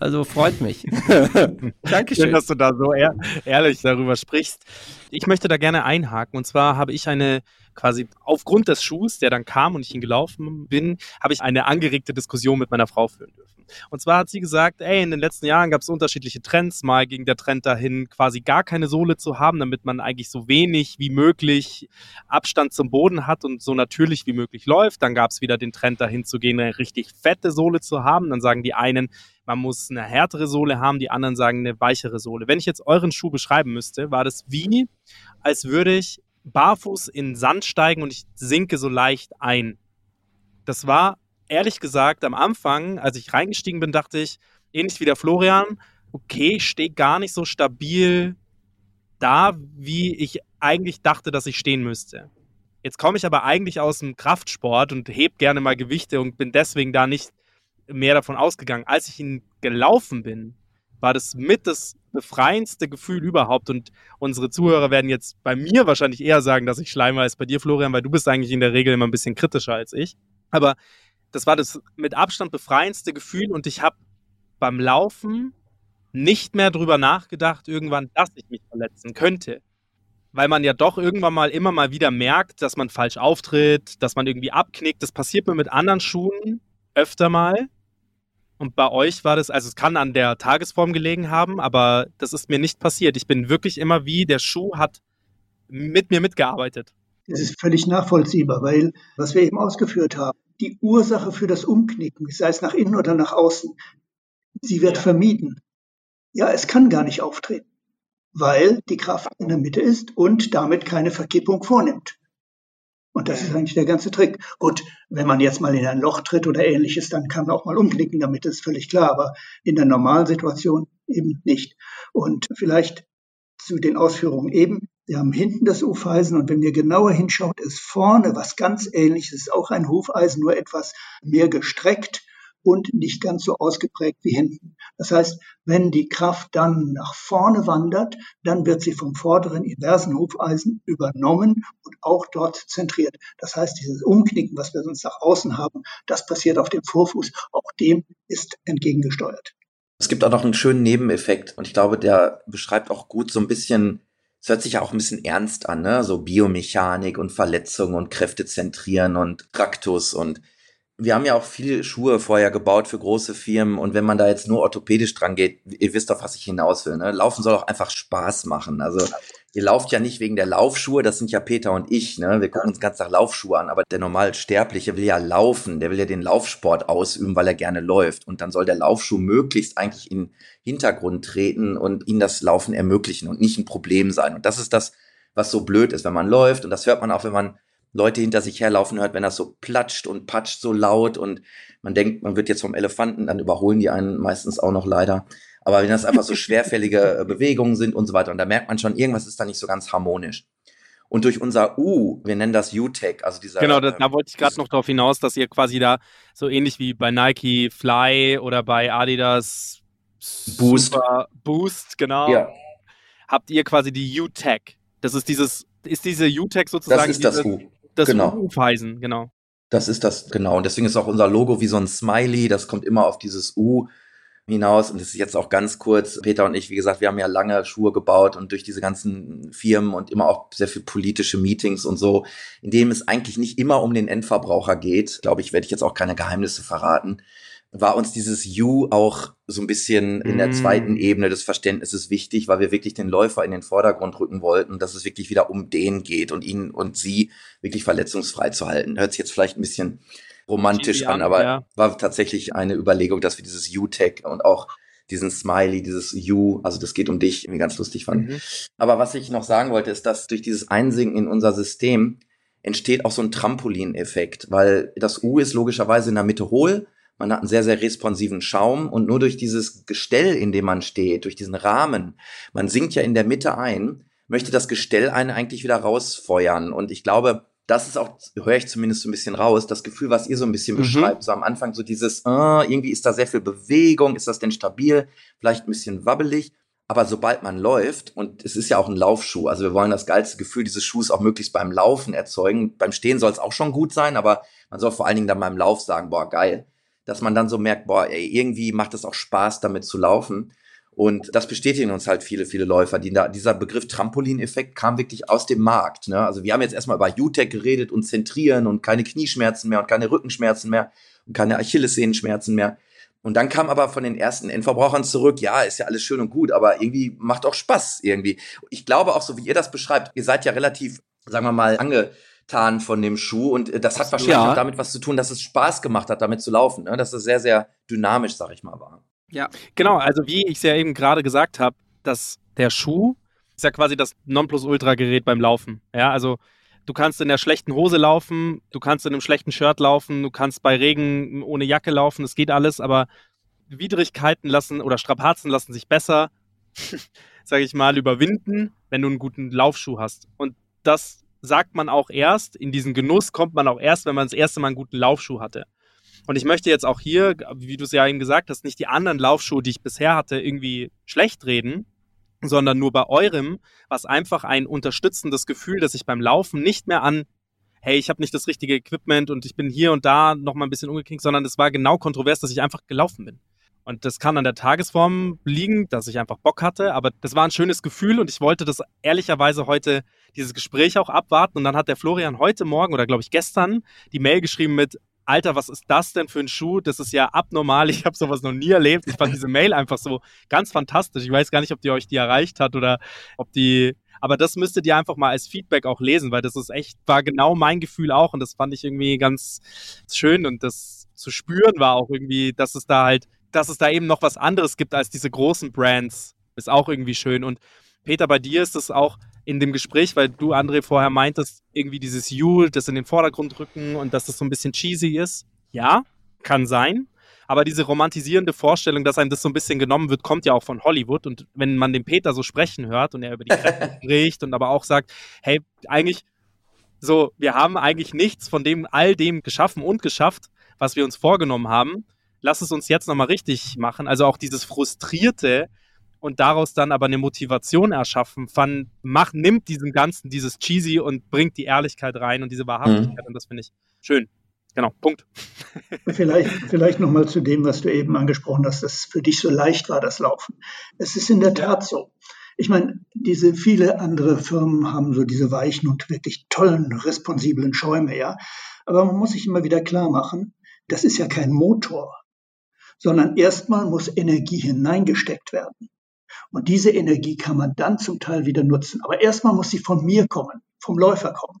Also freut mich. Dankeschön. Schön, dass du da so ehr ehrlich darüber sprichst. Ich möchte da gerne einhaken. Und zwar habe ich eine quasi aufgrund des Schuhs, der dann kam und ich ihn gelaufen bin, habe ich eine angeregte Diskussion mit meiner Frau führen dürfen. Und zwar hat sie gesagt, ey, in den letzten Jahren gab es unterschiedliche Trends. Mal ging der Trend dahin, quasi gar keine Sohle zu haben, damit man eigentlich so wenig wie möglich Abstand zum Boden hat und so natürlich wie möglich läuft. Dann gab es wieder den Trend dahin zu gehen, eine richtig fette Sohle zu haben. Dann sagen die einen, man muss eine härtere Sohle haben, die anderen sagen eine weichere Sohle. Wenn ich jetzt euren Schuh beschreiben müsste, war das wie, als würde ich barfuß in Sand steigen und ich sinke so leicht ein. Das war ehrlich gesagt am Anfang, als ich reingestiegen bin, dachte ich, ähnlich wie der Florian, okay, ich stehe gar nicht so stabil da, wie ich eigentlich dachte, dass ich stehen müsste. Jetzt komme ich aber eigentlich aus dem Kraftsport und heb gerne mal Gewichte und bin deswegen da nicht mehr davon ausgegangen. Als ich ihn gelaufen bin, war das mit das befreiendste Gefühl überhaupt. Und unsere Zuhörer werden jetzt bei mir wahrscheinlich eher sagen, dass ich schleime als bei dir, Florian, weil du bist eigentlich in der Regel immer ein bisschen kritischer als ich. Aber das war das mit Abstand befreiendste Gefühl und ich habe beim Laufen nicht mehr drüber nachgedacht, irgendwann, dass ich mich verletzen könnte. Weil man ja doch irgendwann mal immer mal wieder merkt, dass man falsch auftritt, dass man irgendwie abknickt. Das passiert mir mit anderen Schuhen öfter mal. Und bei euch war das, also es kann an der Tagesform gelegen haben, aber das ist mir nicht passiert. Ich bin wirklich immer wie, der Schuh hat mit mir mitgearbeitet. Das ist völlig nachvollziehbar, weil was wir eben ausgeführt haben, die Ursache für das Umknicken, sei es nach innen oder nach außen, sie wird ja. vermieden. Ja, es kann gar nicht auftreten, weil die Kraft in der Mitte ist und damit keine Verkippung vornimmt. Und das ist eigentlich der ganze Trick. Gut, wenn man jetzt mal in ein Loch tritt oder ähnliches, dann kann man auch mal umknicken, damit ist völlig klar, aber in der normalen Situation eben nicht. Und vielleicht zu den Ausführungen eben. Wir haben hinten das Hufeisen und wenn ihr genauer hinschaut, ist vorne was ganz ähnliches, auch ein Hufeisen, nur etwas mehr gestreckt und nicht ganz so ausgeprägt wie hinten. Das heißt, wenn die Kraft dann nach vorne wandert, dann wird sie vom vorderen inversen Hufeisen übernommen und auch dort zentriert. Das heißt, dieses Umknicken, was wir sonst nach außen haben, das passiert auf dem Vorfuß. Auch dem ist entgegengesteuert. Es gibt auch noch einen schönen Nebeneffekt und ich glaube, der beschreibt auch gut so ein bisschen, es hört sich ja auch ein bisschen ernst an, ne? So Biomechanik und Verletzungen und Kräfte zentrieren und Traktus und wir haben ja auch viele Schuhe vorher gebaut für große Firmen und wenn man da jetzt nur orthopädisch dran geht, ihr wisst doch, was ich hinaus will. Ne? Laufen soll auch einfach Spaß machen. Also ihr lauft ja nicht wegen der Laufschuhe, das sind ja Peter und ich. Ne? Wir gucken uns ganz nach Laufschuhe an, aber der normal Sterbliche will ja laufen, der will ja den Laufsport ausüben, weil er gerne läuft. Und dann soll der Laufschuh möglichst eigentlich in Hintergrund treten und ihn das Laufen ermöglichen und nicht ein Problem sein. Und das ist das, was so blöd ist, wenn man läuft. Und das hört man auch, wenn man Leute hinter sich herlaufen hört, wenn das so platscht und patscht so laut und man denkt, man wird jetzt vom Elefanten, dann überholen die einen meistens auch noch leider. Aber wenn das einfach so schwerfällige äh, Bewegungen sind und so weiter, und da merkt man schon, irgendwas ist da nicht so ganz harmonisch. Und durch unser U, wir nennen das U-Tech, also dieser. Genau, da, da wollte ich gerade noch darauf hinaus, dass ihr quasi da so ähnlich wie bei Nike Fly oder bei Adidas Boost, Boost, genau, ja. habt ihr quasi die U-Tech. Das ist dieses, ist diese U-Tech sozusagen. Das ist das U das genau. Hufeisen, genau. Das ist das, genau. Und deswegen ist auch unser Logo wie so ein Smiley. Das kommt immer auf dieses U hinaus. Und das ist jetzt auch ganz kurz. Peter und ich, wie gesagt, wir haben ja lange Schuhe gebaut und durch diese ganzen Firmen und immer auch sehr viel politische Meetings und so, in dem es eigentlich nicht immer um den Endverbraucher geht, glaube ich, werde ich jetzt auch keine Geheimnisse verraten, war uns dieses You auch so ein bisschen in der mm. zweiten Ebene des Verständnisses wichtig, weil wir wirklich den Läufer in den Vordergrund rücken wollten, dass es wirklich wieder um den geht und ihn und sie wirklich verletzungsfrei zu halten. Hört sich jetzt vielleicht ein bisschen romantisch an, aber ja. war tatsächlich eine Überlegung, dass wir dieses You-Tag und auch diesen Smiley, dieses You, also das geht um dich, irgendwie ganz lustig fand. Mhm. Aber was ich noch sagen wollte, ist, dass durch dieses Einsinken in unser System entsteht auch so ein Trampolineffekt, weil das U ist logischerweise in der Mitte hohl, man hat einen sehr, sehr responsiven Schaum und nur durch dieses Gestell, in dem man steht, durch diesen Rahmen, man sinkt ja in der Mitte ein, möchte das Gestell einen eigentlich wieder rausfeuern. Und ich glaube, das ist auch, höre ich zumindest so ein bisschen raus, das Gefühl, was ihr so ein bisschen Mhm. beschreibt. So am Anfang so dieses, äh, irgendwie ist da sehr viel Bewegung, ist das denn stabil, vielleicht ein bisschen wabbelig. Aber sobald man läuft, und es ist ja auch ein Laufschuh, also wir wollen das geilste Gefühl dieses Schuhs auch möglichst beim Laufen erzeugen. Beim Stehen soll es auch schon gut sein, aber man soll vor allen Dingen dann beim Lauf sagen, boah, geil. Dass man dann so merkt, boah, ey, irgendwie macht es auch Spaß, damit zu laufen. Und das bestätigen uns halt viele, viele Läufer. Die, dieser Begriff Trampolineffekt kam wirklich aus dem Markt. Ne? Also wir haben jetzt erstmal über UTEC geredet und Zentrieren und keine Knieschmerzen mehr und keine Rückenschmerzen mehr und keine Achillessehnenschmerzen mehr. Und dann kam aber von den ersten Endverbrauchern zurück, ja, ist ja alles schön und gut, aber irgendwie macht auch Spaß irgendwie. Ich glaube auch, so wie ihr das beschreibt, ihr seid ja relativ, sagen wir mal, angetan von dem Schuh und äh, das hat wahrscheinlich Ja. auch damit was zu tun, dass es Spaß gemacht hat, damit zu laufen. Ne? Dass es sehr, sehr dynamisch, sag ich mal, war. Ja. Genau, also wie ich es ja eben gerade gesagt habe, dass der Schuh ist ja quasi das Nonplusultra-Gerät beim Laufen. Ja, also du kannst in der schlechten Hose laufen, du kannst in einem schlechten Shirt laufen, du kannst bei Regen ohne Jacke laufen, das geht alles, aber Widrigkeiten lassen oder Strapazen lassen sich besser, sage ich mal, überwinden, wenn du einen guten Laufschuh hast. Und das sagt man auch erst, in diesen Genuss kommt man auch erst, wenn man das erste Mal einen guten Laufschuh hatte. Und ich möchte jetzt auch hier, wie du es ja eben gesagt hast, nicht die anderen Laufschuhe, die ich bisher hatte, irgendwie schlecht reden, sondern nur bei eurem, was einfach ein unterstützendes Gefühl, dass ich beim Laufen nicht mehr an, hey, ich habe nicht das richtige Equipment und ich bin hier und da noch mal ein bisschen umgeknickt, sondern es war genau kontrovers, dass ich einfach gelaufen bin. Und das kann an der Tagesform liegen, dass ich einfach Bock hatte, aber das war ein schönes Gefühl und ich wollte das ehrlicherweise heute, dieses Gespräch auch abwarten. Und dann hat der Florian heute Morgen oder glaube ich gestern die Mail geschrieben mit, Alter, was ist das denn für ein Schuh? Das ist ja abnormal. Ich habe sowas noch nie erlebt. Ich fand diese Mail einfach so ganz fantastisch. Ich weiß gar nicht, ob die euch die erreicht hat oder ob die. Aber das müsstet ihr einfach mal als Feedback auch lesen, weil das ist echt, war genau mein Gefühl auch und das fand ich irgendwie ganz schön und das zu spüren war auch irgendwie, dass es da halt, dass es da eben noch was anderes gibt als diese großen Brands, ist auch irgendwie schön. Und Peter, bei dir ist es auch, in dem Gespräch, weil du, André, vorher meintest, irgendwie dieses You, das in den Vordergrund rücken und dass das so ein bisschen cheesy ist. Ja, kann sein. Aber diese romantisierende Vorstellung, dass einem das so ein bisschen genommen wird, kommt ja auch von Hollywood. Und wenn man den Peter so sprechen hört und er über die Kräfte spricht und aber auch sagt, hey, eigentlich so, wir haben eigentlich nichts von dem, all dem geschaffen und geschafft, was wir uns vorgenommen haben. Lass es uns jetzt nochmal richtig machen. Also auch dieses Frustrierte, und daraus dann aber eine Motivation erschaffen, fand, macht, nimmt diesem Ganzen dieses Cheesy und bringt die Ehrlichkeit rein und diese Wahrhaftigkeit und das finde ich schön. Genau, Punkt. Vielleicht, vielleicht nochmal zu dem, was du eben angesprochen hast, dass es für dich so leicht war, das Laufen. Es ist in der Tat so. Ich meine, diese viele andere Firmen haben so diese weichen und wirklich tollen, responsiblen Schäume, ja. Aber man muss sich immer wieder klar machen, das ist ja kein Motor, sondern erstmal muss Energie hineingesteckt werden. Und diese Energie kann man dann zum Teil wieder nutzen. Aber erstmal muss sie von mir kommen, vom Läufer kommen.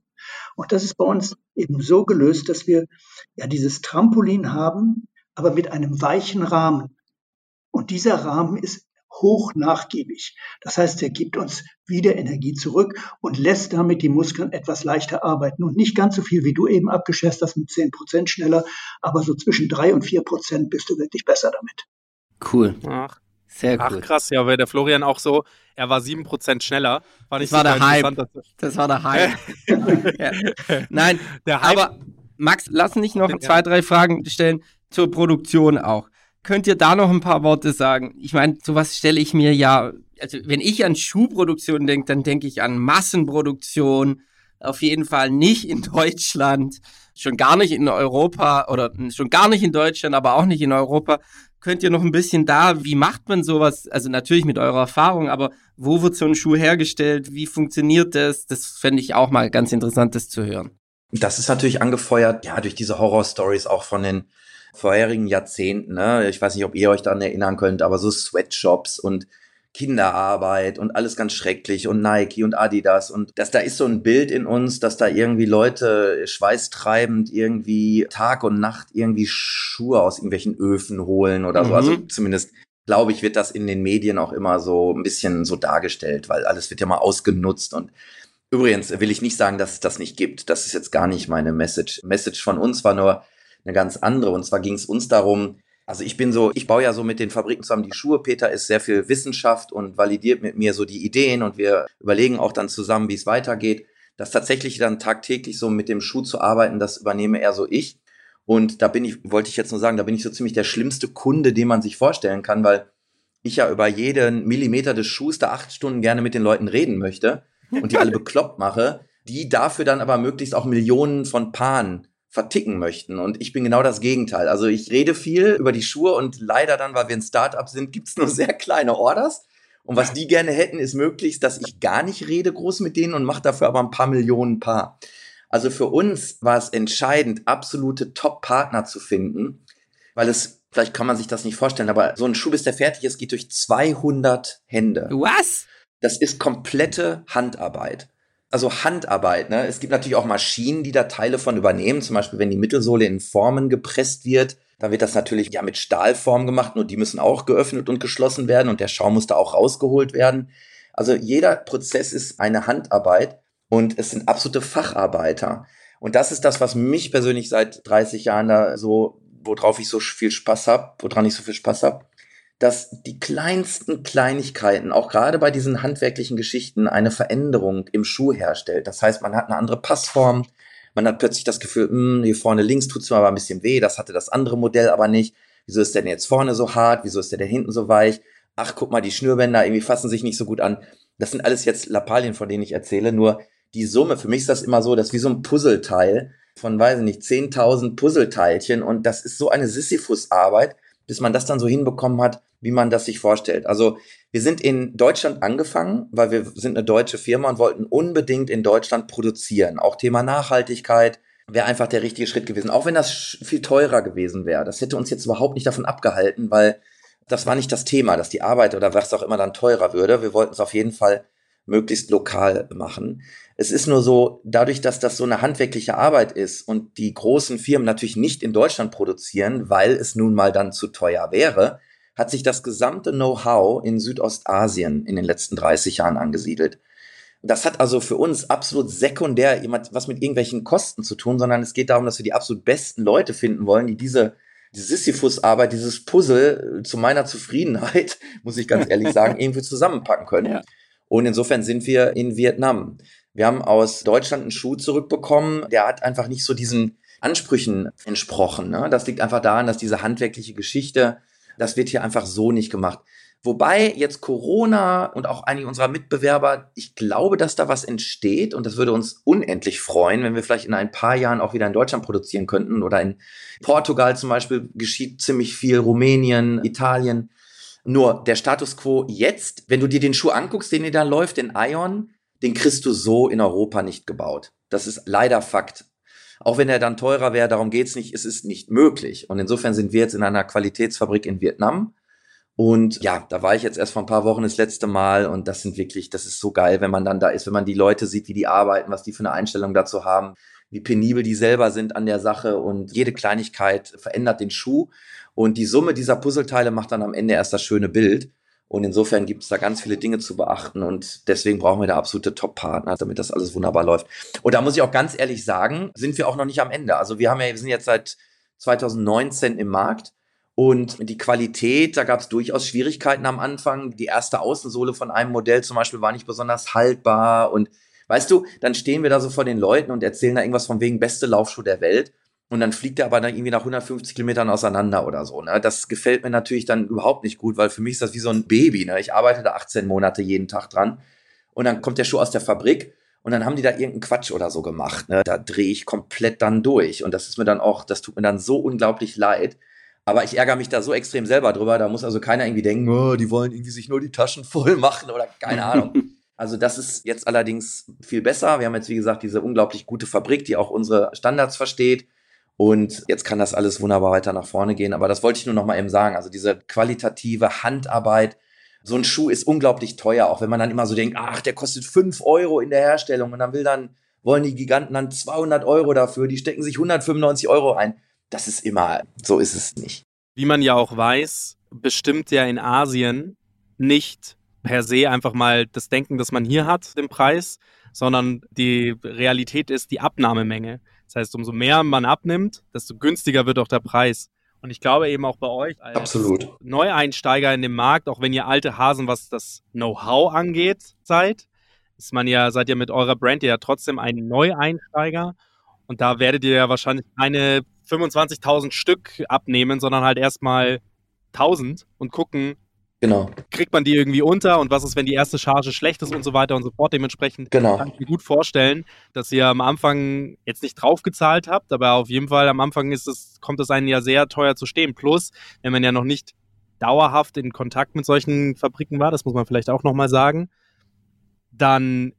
Und das ist bei uns eben so gelöst, dass wir ja dieses Trampolin haben, aber mit einem weichen Rahmen. Und dieser Rahmen ist hoch nachgiebig. Das heißt, er gibt uns wieder Energie zurück und lässt damit die Muskeln etwas leichter arbeiten und nicht ganz so viel, wie du eben abgeschätzt hast, mit 10 Prozent schneller, aber so zwischen drei und vier Prozent bist du wirklich besser damit. Cool. Ach, Sehr ach cool. krass, ja, weil der Florian auch so, er war 7% schneller. Fand ich Das war der Hype. Das war der Hype. ja. Nein, Der Hype, aber Max, lass mich noch zwei, drei Fragen stellen zur Produktion auch. Könnt ihr da noch ein paar Worte sagen? Ich meine, sowas stelle ich mir ja, also wenn ich an Schuhproduktion denke, dann denke ich an Massenproduktion, auf jeden Fall nicht in Deutschland, schon gar nicht in Europa oder schon gar nicht in Deutschland, aber auch nicht in Europa. Könnt ihr noch ein bisschen da, wie macht man sowas? Also natürlich mit eurer Erfahrung, aber wo wird so ein Schuh hergestellt? Wie funktioniert das? Das fände ich auch mal ganz interessant, das zu hören. Das ist natürlich angefeuert, ja, durch diese Horror-Stories auch von den vorherigen Jahrzehnten. Ne? Ich weiß nicht, ob ihr euch daran erinnern könnt, aber so Sweatshops und Kinderarbeit und alles ganz schrecklich und Nike und Adidas und das, da ist so ein Bild in uns, dass da irgendwie Leute schweißtreibend irgendwie Tag und Nacht irgendwie Schuhe aus irgendwelchen Öfen holen oder so. Mhm. Also zumindest glaube ich, wird das in den Medien auch immer so ein bisschen so dargestellt, weil alles wird ja mal ausgenutzt und Übrigens will ich nicht sagen, dass es das nicht gibt. Das ist jetzt gar nicht meine Message. Message von uns war nur eine ganz andere. Und zwar ging es uns darum, also ich bin so, ich baue ja so mit den Fabriken zusammen die Schuhe. Peter ist sehr viel Wissenschaft und validiert mit mir so die Ideen und wir überlegen auch dann zusammen, wie es weitergeht. Das tatsächlich dann tagtäglich so mit dem Schuh zu arbeiten, das übernehme eher so ich. Und da bin ich, wollte ich jetzt nur sagen, da bin ich so ziemlich der schlimmste Kunde, den man sich vorstellen kann, weil ich ja über jeden Millimeter des Schuhs da acht Stunden gerne mit den Leuten reden möchte und die alle bekloppt mache, die dafür dann aber möglichst auch Millionen von Paaren verticken möchten. Und ich bin genau das Gegenteil. Also ich rede viel über die Schuhe und leider dann, weil wir ein Startup sind, gibt's nur sehr kleine Orders. Und was die gerne hätten, ist möglichst, dass ich gar nicht rede groß mit denen und mache dafür aber ein paar Millionen Paar. Also für uns war es entscheidend, absolute Top-Partner zu finden, weil es, vielleicht kann man sich das nicht vorstellen, aber so ein Schuh, bis der fertig ist, geht durch 200 Hände. Was? Das ist komplette Handarbeit. Also Handarbeit, ne? Es gibt natürlich auch Maschinen, die da Teile von übernehmen. Zum Beispiel, wenn die Mittelsohle in Formen gepresst wird, dann wird das natürlich ja mit Stahlform gemacht, nur die müssen auch geöffnet und geschlossen werden und der Schaum muss da auch rausgeholt werden. Also jeder Prozess ist eine Handarbeit und es sind absolute Facharbeiter. Und das ist das, was mich persönlich seit 30 Jahren da so, worauf ich so viel Spaß habe, woran ich so viel Spaß habe, dass die kleinsten Kleinigkeiten, auch gerade bei diesen handwerklichen Geschichten, eine Veränderung im Schuh herstellt. Das heißt, man hat eine andere Passform, man hat plötzlich das Gefühl, mh, hm, hier vorne links tut's mir aber ein bisschen weh, das hatte das andere Modell aber nicht. Wieso ist der denn jetzt vorne so hart? Wieso ist der da hinten so weich? Ach, guck mal, die Schnürbänder irgendwie fassen sich nicht so gut an. Das sind alles jetzt Lappalien, von denen ich erzähle, nur die Summe, für mich ist das immer so, das ist wie so ein Puzzleteil von, weiß ich nicht, 10.000 Puzzleteilchen und das ist so eine Sisyphus-Arbeit, bis man das dann so hinbekommen hat, wie man das sich vorstellt. Also wir sind in Deutschland angefangen, weil wir sind eine deutsche Firma und wollten unbedingt in Deutschland produzieren. Auch Thema Nachhaltigkeit wäre einfach der richtige Schritt gewesen. Auch wenn das viel teurer gewesen wäre. Das hätte uns jetzt überhaupt nicht davon abgehalten, weil das war nicht das Thema, dass die Arbeit oder was auch immer dann teurer würde. Wir wollten es auf jeden Fall möglichst lokal machen. Es ist nur so, dadurch, dass das so eine handwerkliche Arbeit ist und die großen Firmen natürlich nicht in Deutschland produzieren, weil es nun mal dann zu teuer wäre, hat sich das gesamte Know-how in Südostasien in den letzten 30 Jahren angesiedelt. Das hat also für uns absolut sekundär jemand was mit irgendwelchen Kosten zu tun, sondern es geht darum, dass wir die absolut besten Leute finden wollen, die diese, die Sisyphus-Arbeit, dieses Puzzle zu meiner Zufriedenheit, muss ich ganz ehrlich sagen, irgendwie zusammenpacken können. Ja. Und insofern sind wir in Vietnam. Wir haben aus Deutschland einen Schuh zurückbekommen, der hat einfach nicht so diesen Ansprüchen entsprochen. Ne? Das liegt einfach daran, dass diese handwerkliche Geschichte das wird hier einfach so nicht gemacht. Wobei jetzt Corona und auch einige unserer Mitbewerber, ich glaube, dass da was entsteht und das würde uns unendlich freuen, wenn wir vielleicht in ein paar Jahren auch wieder in Deutschland produzieren könnten oder in Portugal zum Beispiel geschieht ziemlich viel, Rumänien, Italien. Nur der Status quo jetzt, wenn du dir den Schuh anguckst, den dir da läuft, den Ion, den kriegst du so in Europa nicht gebaut. Das ist leider Fakt. Auch wenn er dann teurer wäre, darum geht's nicht, es ist nicht möglich. Und insofern sind wir jetzt in einer Qualitätsfabrik in Vietnam. Und ja, da war ich jetzt erst vor ein paar Wochen das letzte Mal und das sind wirklich, das ist so geil, wenn man dann da ist, wenn man die Leute sieht, wie die arbeiten, was die für eine Einstellung dazu haben, wie penibel die selber sind an der Sache und jede Kleinigkeit verändert den Schuh. Und die Summe dieser Puzzleteile macht dann am Ende erst das schöne Bild. Und insofern gibt es da ganz viele Dinge zu beachten und deswegen brauchen wir da absolute Top-Partner, damit das alles wunderbar läuft. Und da muss ich auch ganz ehrlich sagen, sind wir auch noch nicht am Ende. Also wir haben ja, wir sind jetzt seit 2019 im Markt und die Qualität, da gab es durchaus Schwierigkeiten am Anfang. Die erste Außensohle von einem Modell zum Beispiel war nicht besonders haltbar und weißt du, dann stehen wir da so vor den Leuten und erzählen da irgendwas von wegen beste Laufschuh der Welt und dann fliegt er aber dann irgendwie nach 150 Kilometern auseinander oder so. Ne? Das gefällt mir natürlich dann überhaupt nicht gut, weil für mich ist das wie so ein Baby. Ne? Ich arbeite da 18 Monate jeden Tag dran und dann kommt der Schuh aus der Fabrik und dann haben die da irgendeinen Quatsch oder so gemacht. Ne? Da drehe ich komplett dann durch und das ist mir dann auch, das tut mir dann so unglaublich leid. Aber ich ärgere mich da so extrem selber drüber. Da muss also keiner irgendwie denken, oh, die wollen irgendwie sich nur die Taschen voll machen oder keine Ahnung. Also das ist jetzt allerdings viel besser. Wir haben jetzt, wie gesagt, diese unglaublich gute Fabrik, die auch unsere Standards versteht. Und jetzt kann das alles wunderbar weiter nach vorne gehen. Aber das wollte ich nur noch mal eben sagen. Also diese qualitative Handarbeit. So ein Schuh ist unglaublich teuer, auch wenn man dann immer so denkt, ach, der kostet fünf Euro in der Herstellung und dann will dann, wollen die Giganten dann 200 Euro dafür, die stecken sich 195 Euro ein. Das ist immer, so ist es nicht. Wie man ja auch weiß, bestimmt ja in Asien nicht per se einfach mal das Denken, das man hier hat, den Preis, sondern die Realität ist die Abnahmemenge. Das heißt, umso mehr man abnimmt, desto günstiger wird auch der Preis. Und ich glaube eben auch bei euch als Absolut. Neueinsteiger in dem Markt, auch wenn ihr alte Hasen, was das Know-how angeht, seid, ist man ja, seid ihr mit eurer Brand ja trotzdem ein Neueinsteiger. Und da werdet ihr ja wahrscheinlich keine 25.000 Stück abnehmen, sondern halt erstmal 1000 und gucken, Genau. kriegt man die irgendwie unter und was ist, wenn die erste Charge schlecht ist und so weiter und so fort. Dementsprechend Genau. kann ich mir gut vorstellen, dass ihr am Anfang jetzt nicht draufgezahlt habt, aber auf jeden Fall am Anfang ist es, kommt es einen ja sehr teuer zu stehen. Plus, wenn man ja noch nicht dauerhaft in Kontakt mit solchen Fabriken war, das muss man vielleicht auch nochmal sagen, dann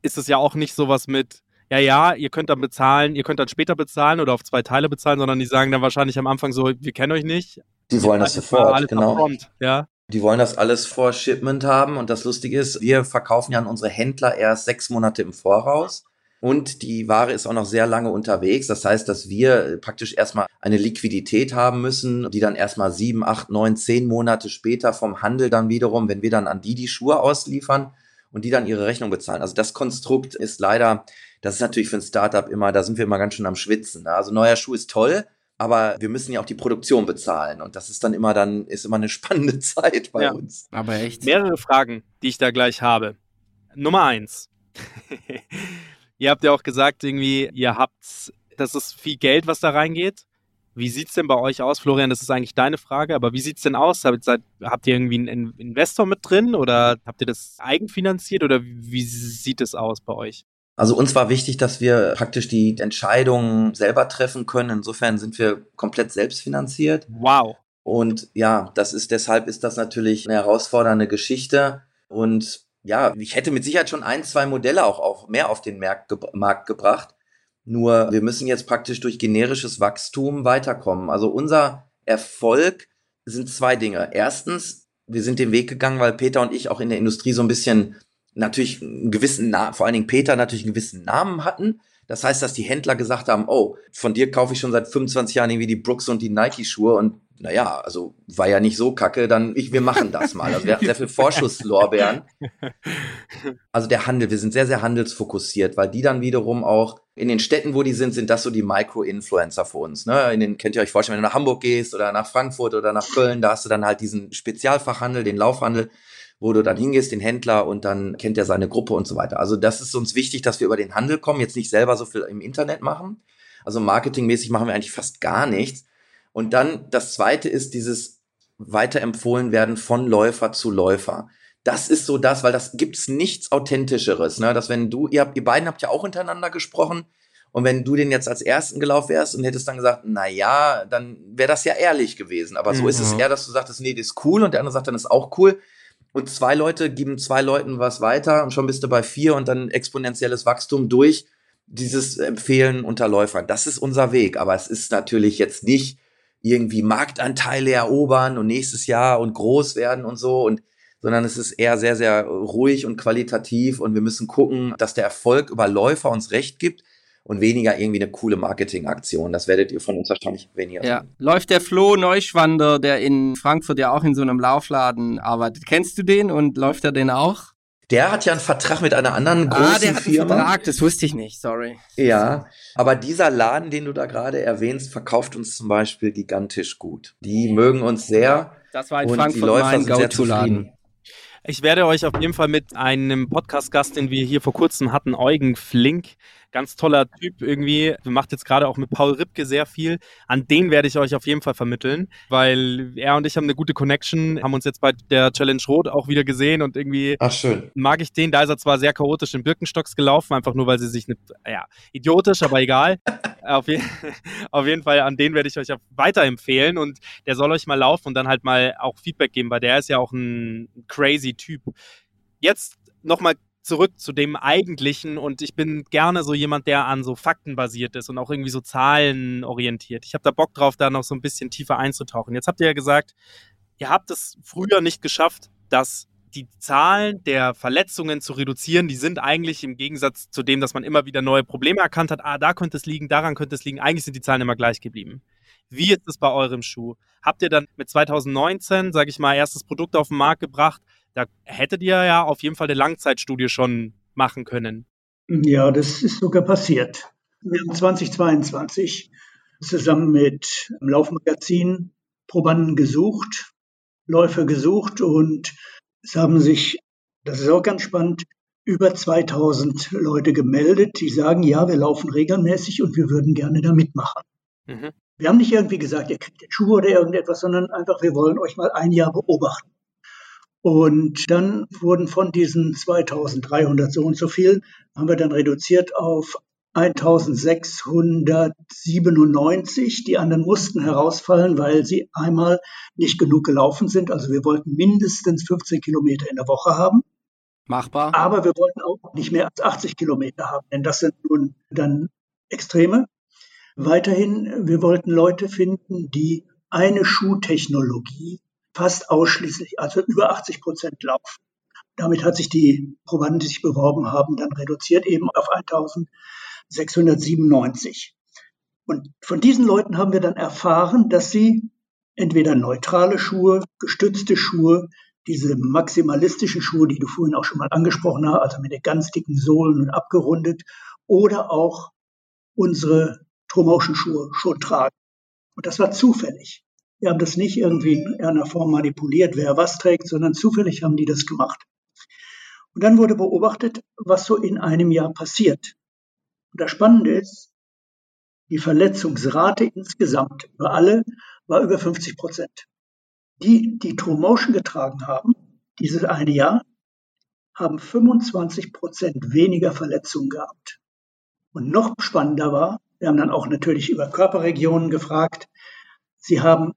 ist es ja auch nicht sowas mit, ja, ja, ihr könnt dann bezahlen, ihr könnt dann später bezahlen oder auf zwei Teile bezahlen, sondern die sagen dann wahrscheinlich am Anfang so, wir kennen euch nicht. Die wollen das sofort, genau. upfront, ja. Die wollen das alles vor Shipment haben. Und das Lustige ist, wir verkaufen ja an unsere Händler erst sechs Monate im Voraus. Und die Ware ist auch noch sehr lange unterwegs. Das heißt, dass wir praktisch erstmal eine Liquidität haben müssen, die dann erstmal sieben, acht, neun, zehn Monate später vom Handel dann wiederum, wenn wir dann an die die Schuhe ausliefern und die dann ihre Rechnung bezahlen. Also das Konstrukt ist leider, das ist natürlich für ein Startup immer, da sind wir immer ganz schön am Schwitzen. Also neuer Schuh ist toll, aber wir müssen ja auch die Produktion bezahlen. Und das ist dann immer dann, ist immer eine spannende Zeit bei Ja. uns. Aber echt. Mehrere Fragen, die ich da gleich habe. Nummer eins. ihr habt ja auch gesagt, irgendwie, ihr habt, das ist viel Geld, was da reingeht. Wie sieht's denn bei euch aus, Florian? Das ist eigentlich deine Frage, aber wie sieht's denn aus? Habt, seid, habt ihr irgendwie einen In- Investor mit drin oder habt ihr das eigenfinanziert oder wie sieht es aus bei euch? Also uns war wichtig, dass wir praktisch die Entscheidungen selber treffen können. Insofern sind wir komplett selbstfinanziert. Wow. Und ja, das ist deshalb ist das natürlich eine herausfordernde Geschichte. Und ja, ich hätte mit Sicherheit schon ein, zwei Modelle auch auf, mehr auf den Markt, ge Markt gebracht. Nur wir müssen jetzt praktisch durch generisches Wachstum weiterkommen. Also unser Erfolg sind zwei Dinge. Erstens, wir sind den Weg gegangen, weil Peter und ich auch in der Industrie so ein bisschen natürlich einen gewissen Namen, vor allen Dingen Peter natürlich einen gewissen Namen hatten. Das heißt, dass die Händler gesagt haben, oh, von dir kaufe ich schon seit 25 Jahren irgendwie die Brooks und die Nike-Schuhe und naja, also war ja nicht so kacke, dann ich, wir machen das mal. Also wir hatten sehr viel Vorschusslorbeeren. Also der Handel, wir sind sehr, sehr handelsfokussiert, weil die dann wiederum auch in den Städten, wo die sind, sind das so die Micro-Influencer für uns. Ne? In den, könnt ihr euch vorstellen, wenn du nach Hamburg gehst oder nach Frankfurt oder nach Köln, da hast du dann halt diesen Spezialfachhandel, den Laufhandel, wo du dann hingehst, den Händler und dann kennt er seine Gruppe und so weiter. Also das ist uns wichtig, dass wir über den Handel kommen, jetzt nicht selber so viel im Internet machen. Also marketingmäßig machen wir eigentlich fast gar nichts. Und dann das zweite ist dieses weiterempfohlen werden von Läufer zu Läufer. Das ist so das, weil das gibt's nichts authentischeres, ne? Dass wenn du, ihr habt, ihr beiden habt ja auch untereinander gesprochen und wenn du den jetzt als ersten gelaufen wärst und hättest dann gesagt, na ja, dann wäre das ja ehrlich gewesen. Aber so ist es Mhm. eher, dass du sagtest, nee, das ist cool und der andere sagt dann, ist auch cool. Und zwei Leute geben zwei Leuten was weiter und schon bist du bei vier und dann exponentielles Wachstum durch dieses Empfehlen unter Läufern. Das ist unser Weg, aber es ist natürlich jetzt nicht irgendwie Marktanteile erobern und nächstes Jahr und groß werden und so und sondern es ist eher sehr, sehr ruhig und qualitativ und wir müssen gucken, dass der Erfolg über Läufer uns recht gibt und weniger irgendwie eine coole Marketingaktion. Das werdet ihr von uns wahrscheinlich weniger. Ja, läuft der Flo Neuschwander, der in Frankfurt ja auch in so einem Laufladen arbeitet. Kennst du den und läuft er den auch? Der hat ja einen Vertrag mit einer anderen großen ah, der hat einen Firma. Vertrag, das wusste ich nicht, sorry. Ja, aber dieser Laden, den du da gerade erwähnst, verkauft uns zum Beispiel gigantisch gut. Die mögen uns sehr. Das war in Und die Frankfurt Läufer mein Go-To-Laden. zufrieden. Ich werde euch auf jeden Fall mit einem Podcast-Gast, den wir hier vor kurzem hatten, Eugen Flink, ganz toller Typ irgendwie, macht jetzt gerade auch mit Paul Ripke sehr viel. An den werde ich euch auf jeden Fall vermitteln, weil er und ich haben eine gute Connection, haben uns jetzt bei der Challenge Rot auch wieder gesehen und irgendwie Ach, schön. mag ich den. Da ist er zwar sehr chaotisch in Birkenstocks gelaufen, einfach nur, weil sie sich nicht, ja, idiotisch, aber egal. auf, je auf jeden Fall, an den werde ich euch weiterempfehlen und der soll euch mal laufen und dann halt mal auch Feedback geben, weil der ist ja auch ein crazy Typ. Jetzt nochmal zurück zu dem eigentlichen und ich bin gerne so jemand, der an so Fakten basiert ist und auch irgendwie so Zahlen orientiert. Ich habe da Bock drauf, da noch so ein bisschen tiefer einzutauchen. Jetzt habt ihr ja gesagt, ihr habt es früher nicht geschafft, dass die Zahlen der Verletzungen zu reduzieren, die sind eigentlich im Gegensatz zu dem, dass man immer wieder neue Probleme erkannt hat, ah, da könnte es liegen, daran könnte es liegen, eigentlich sind die Zahlen immer gleich geblieben. Wie ist es bei eurem Schuh? Habt ihr dann mit 2019, sage ich mal, erstes Produkt auf den Markt gebracht? Da hättet ihr ja auf jeden Fall eine Langzeitstudie schon machen können. Ja, das ist sogar passiert. Wir haben 2022 zusammen mit dem Laufmagazin Probanden gesucht, Läufer gesucht und es haben sich, das ist auch ganz spannend, über 2000 Leute gemeldet, die sagen, ja, wir laufen regelmäßig und wir würden gerne da mitmachen. Mhm. Wir haben nicht irgendwie gesagt, ihr kriegt jetzt Schuhe oder irgendetwas, sondern einfach, wir wollen euch mal ein Jahr beobachten. Und dann wurden von diesen 2300 so und so viel, haben wir dann reduziert auf 1697. Die anderen mussten herausfallen, weil sie einmal nicht genug gelaufen sind. Also wir wollten mindestens 15 Kilometer in der Woche haben. Machbar. Aber wir wollten auch nicht mehr als 80 Kilometer haben, denn das sind nun dann Extreme. Weiterhin, wir wollten Leute finden, die eine Schuhtechnologie fast ausschließlich, also über 80 Prozent laufen. Damit hat sich die Probanden, die sich beworben haben, dann reduziert eben auf 1697. Und von diesen Leuten haben wir dann erfahren, dass sie entweder neutrale Schuhe, gestützte Schuhe, diese maximalistischen Schuhe, die du vorhin auch schon mal angesprochen hast, also mit den ganz dicken Sohlen und abgerundet, oder auch unsere True-Motion-Schuhe schon tragen. Und das war zufällig. Wir haben das nicht irgendwie in einer Form manipuliert, wer was trägt, sondern zufällig haben die das gemacht. Und dann wurde beobachtet, was so in einem Jahr passiert. Und das Spannende ist, die Verletzungsrate insgesamt über alle war über 50 Prozent. Die, die True Motion getragen haben, dieses eine Jahr, haben 25 Prozent weniger Verletzungen gehabt. Und noch spannender war, wir haben dann auch natürlich über Körperregionen gefragt, sie haben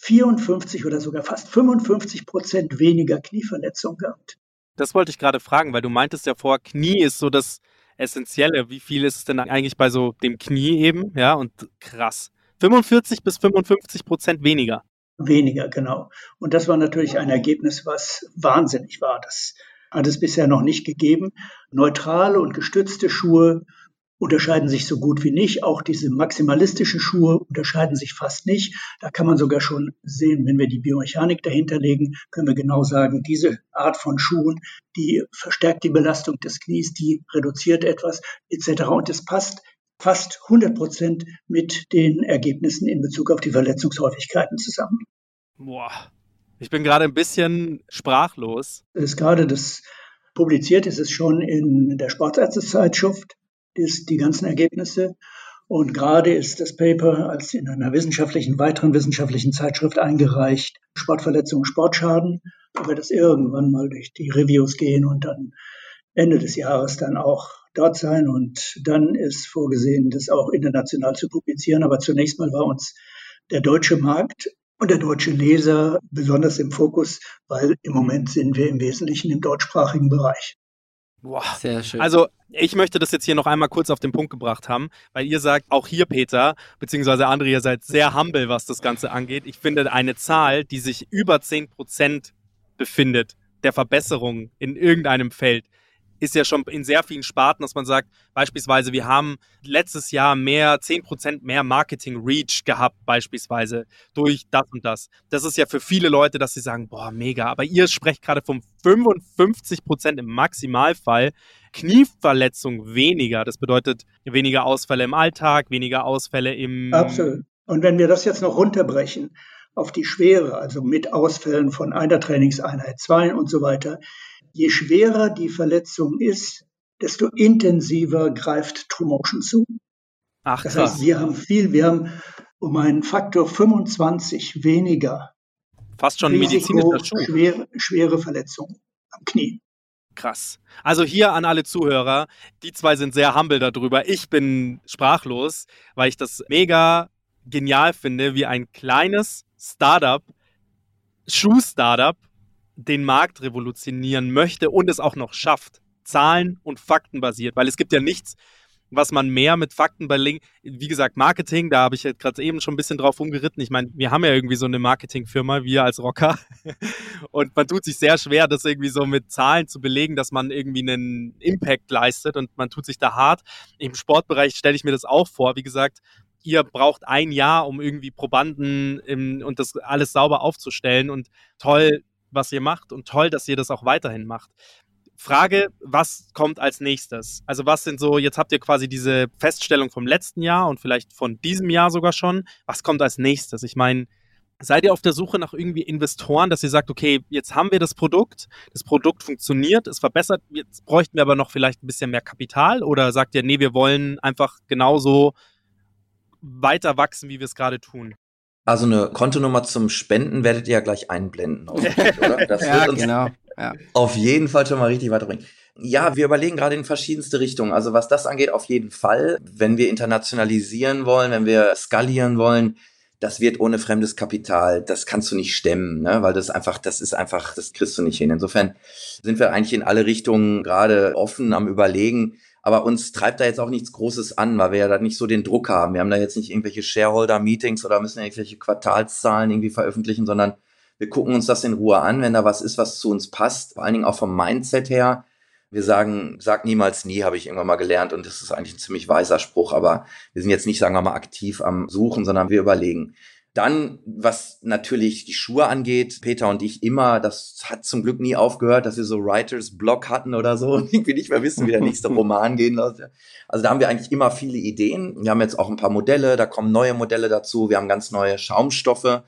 54 oder sogar fast 55 Prozent weniger Knieverletzungen gehabt. Das wollte ich gerade fragen, weil du meintest ja vor, Knie ist so das Essentielle. Wie viel ist es denn eigentlich bei so dem Knie eben? Ja, und krass. 45 bis 55 Prozent weniger. Weniger, genau. Und das war natürlich ein Ergebnis, was wahnsinnig war. Das hat es bisher noch nicht gegeben. Neutrale und gestützte Schuhe unterscheiden sich so gut wie nicht. Auch diese maximalistischen Schuhe unterscheiden sich fast nicht. Da kann man sogar schon sehen, wenn wir die Biomechanik dahinter legen, können wir genau sagen, diese Art von Schuhen, die verstärkt die Belastung des Knies, die reduziert etwas etc. Und es passt fast 100 Prozent mit den Ergebnissen in Bezug auf die Verletzungshäufigkeiten zusammen. Boah, ich bin gerade ein bisschen sprachlos. Es ist gerade das publiziert ist es schon in der Sportärztezeitschrift ist die ganzen Ergebnisse. Und gerade ist das Paper als in einer wissenschaftlichen, weiteren wissenschaftlichen Zeitschrift eingereicht, Sportverletzungen, Sportschaden. Da wird es irgendwann mal durch die Reviews gehen und dann Ende des Jahres dann auch dort sein. Und dann ist vorgesehen, das auch international zu publizieren. Aber zunächst mal war uns der deutsche Markt und der deutsche Leser besonders im Fokus, weil im Moment sind wir im Wesentlichen im deutschsprachigen Bereich. Boah. Sehr schön. Also ich möchte das jetzt hier noch einmal kurz auf den Punkt gebracht haben, weil ihr sagt, auch hier Peter, beziehungsweise André, ihr seid sehr humble, was das Ganze angeht. Ich finde eine Zahl, die sich über 10% befindet, der Verbesserung in irgendeinem Feld, ist ja schon in sehr vielen Sparten, dass man sagt, beispielsweise, wir haben letztes Jahr mehr, 10% mehr Marketing-Reach gehabt, beispielsweise, durch das und das. Das ist ja für viele Leute, dass sie sagen, boah, mega. Aber ihr sprecht gerade von 55% im Maximalfall. Knieverletzung weniger. Das bedeutet weniger Ausfälle im Alltag, weniger Ausfälle im. Absolut. Und wenn wir das jetzt noch runterbrechen auf die Schwere, also mit Ausfällen von einer Trainingseinheit, zwei und so weiter, je schwerer die Verletzung ist, desto intensiver greift True Motion zu. Ach, das heißt, wir haben viel, wir haben um einen Faktor 25 weniger. Fast schon medizinischer. Schwere, schwere Verletzungen am Knie. Krass. Also hier an alle Zuhörer, die zwei sind sehr humble darüber. Ich bin sprachlos, weil ich das mega genial finde, wie ein kleines Startup, Schuh-Startup, den Markt revolutionieren möchte und es auch noch schafft. Zahlen und Fakten basiert, weil es gibt ja nichts, was man mehr mit Fakten bei, wie gesagt, Marketing, da habe ich jetzt gerade eben schon ein bisschen drauf rumgeritten. Ich meine, wir haben ja irgendwie so eine Marketingfirma, wir als Rocker. Und man tut sich sehr schwer, das irgendwie so mit Zahlen zu belegen, dass man irgendwie einen Impact leistet und man tut sich da hart. Im Sportbereich stelle ich mir das auch vor. Wie gesagt, ihr braucht ein Jahr, um irgendwie Probanden im, und das alles sauber aufzustellen und toll, was ihr macht und toll, dass ihr das auch weiterhin macht. Frage, was kommt als nächstes? Also was sind so, jetzt habt ihr quasi diese Feststellung vom letzten Jahr und vielleicht von diesem Jahr sogar schon. Was kommt als nächstes? Ich meine, Seid ihr auf der Suche nach irgendwie Investoren, dass ihr sagt, okay, jetzt haben wir das Produkt, das Produkt funktioniert, es verbessert, jetzt bräuchten wir aber noch vielleicht ein bisschen mehr Kapital? Oder sagt ihr, nee, wir wollen einfach genauso weiter wachsen, wie wir es gerade tun? Also eine Kontonummer zum Spenden werdet ihr ja gleich einblenden, oder? Das ja, genau. Ja. auf jeden Fall schon mal richtig weiterbringen. Ja, wir überlegen gerade in verschiedenste Richtungen. Also was das angeht, auf jeden Fall. Wenn wir internationalisieren wollen, wenn wir skalieren wollen, das wird ohne fremdes Kapital, das kannst du nicht stemmen, ne? weil das einfach, das ist einfach, das kriegst du nicht hin. Insofern sind wir eigentlich in alle Richtungen gerade offen am Überlegen, aber uns treibt da jetzt auch nichts Großes an, weil wir ja da nicht so den Druck haben. Wir haben da jetzt nicht irgendwelche Shareholder-Meetings oder müssen irgendwelche Quartalszahlen irgendwie veröffentlichen, sondern wir gucken uns das in Ruhe an, wenn da was ist, was zu uns passt, vor allen Dingen auch vom Mindset her wir sagen, sag niemals nie, habe ich irgendwann mal gelernt und das ist eigentlich ein ziemlich weiser Spruch, aber wir sind jetzt nicht, sagen wir mal, aktiv am Suchen, sondern wir überlegen. Dann, was natürlich die Schuhe angeht, Peter und ich immer, das hat zum Glück nie aufgehört, dass wir so Writers Block hatten oder so und irgendwie nicht mehr wissen, wie der nächste Roman gehen lässt. Also da haben wir eigentlich immer viele Ideen. Wir haben jetzt auch ein paar Modelle, da kommen neue Modelle dazu. Wir haben ganz neue Schaumstoffe,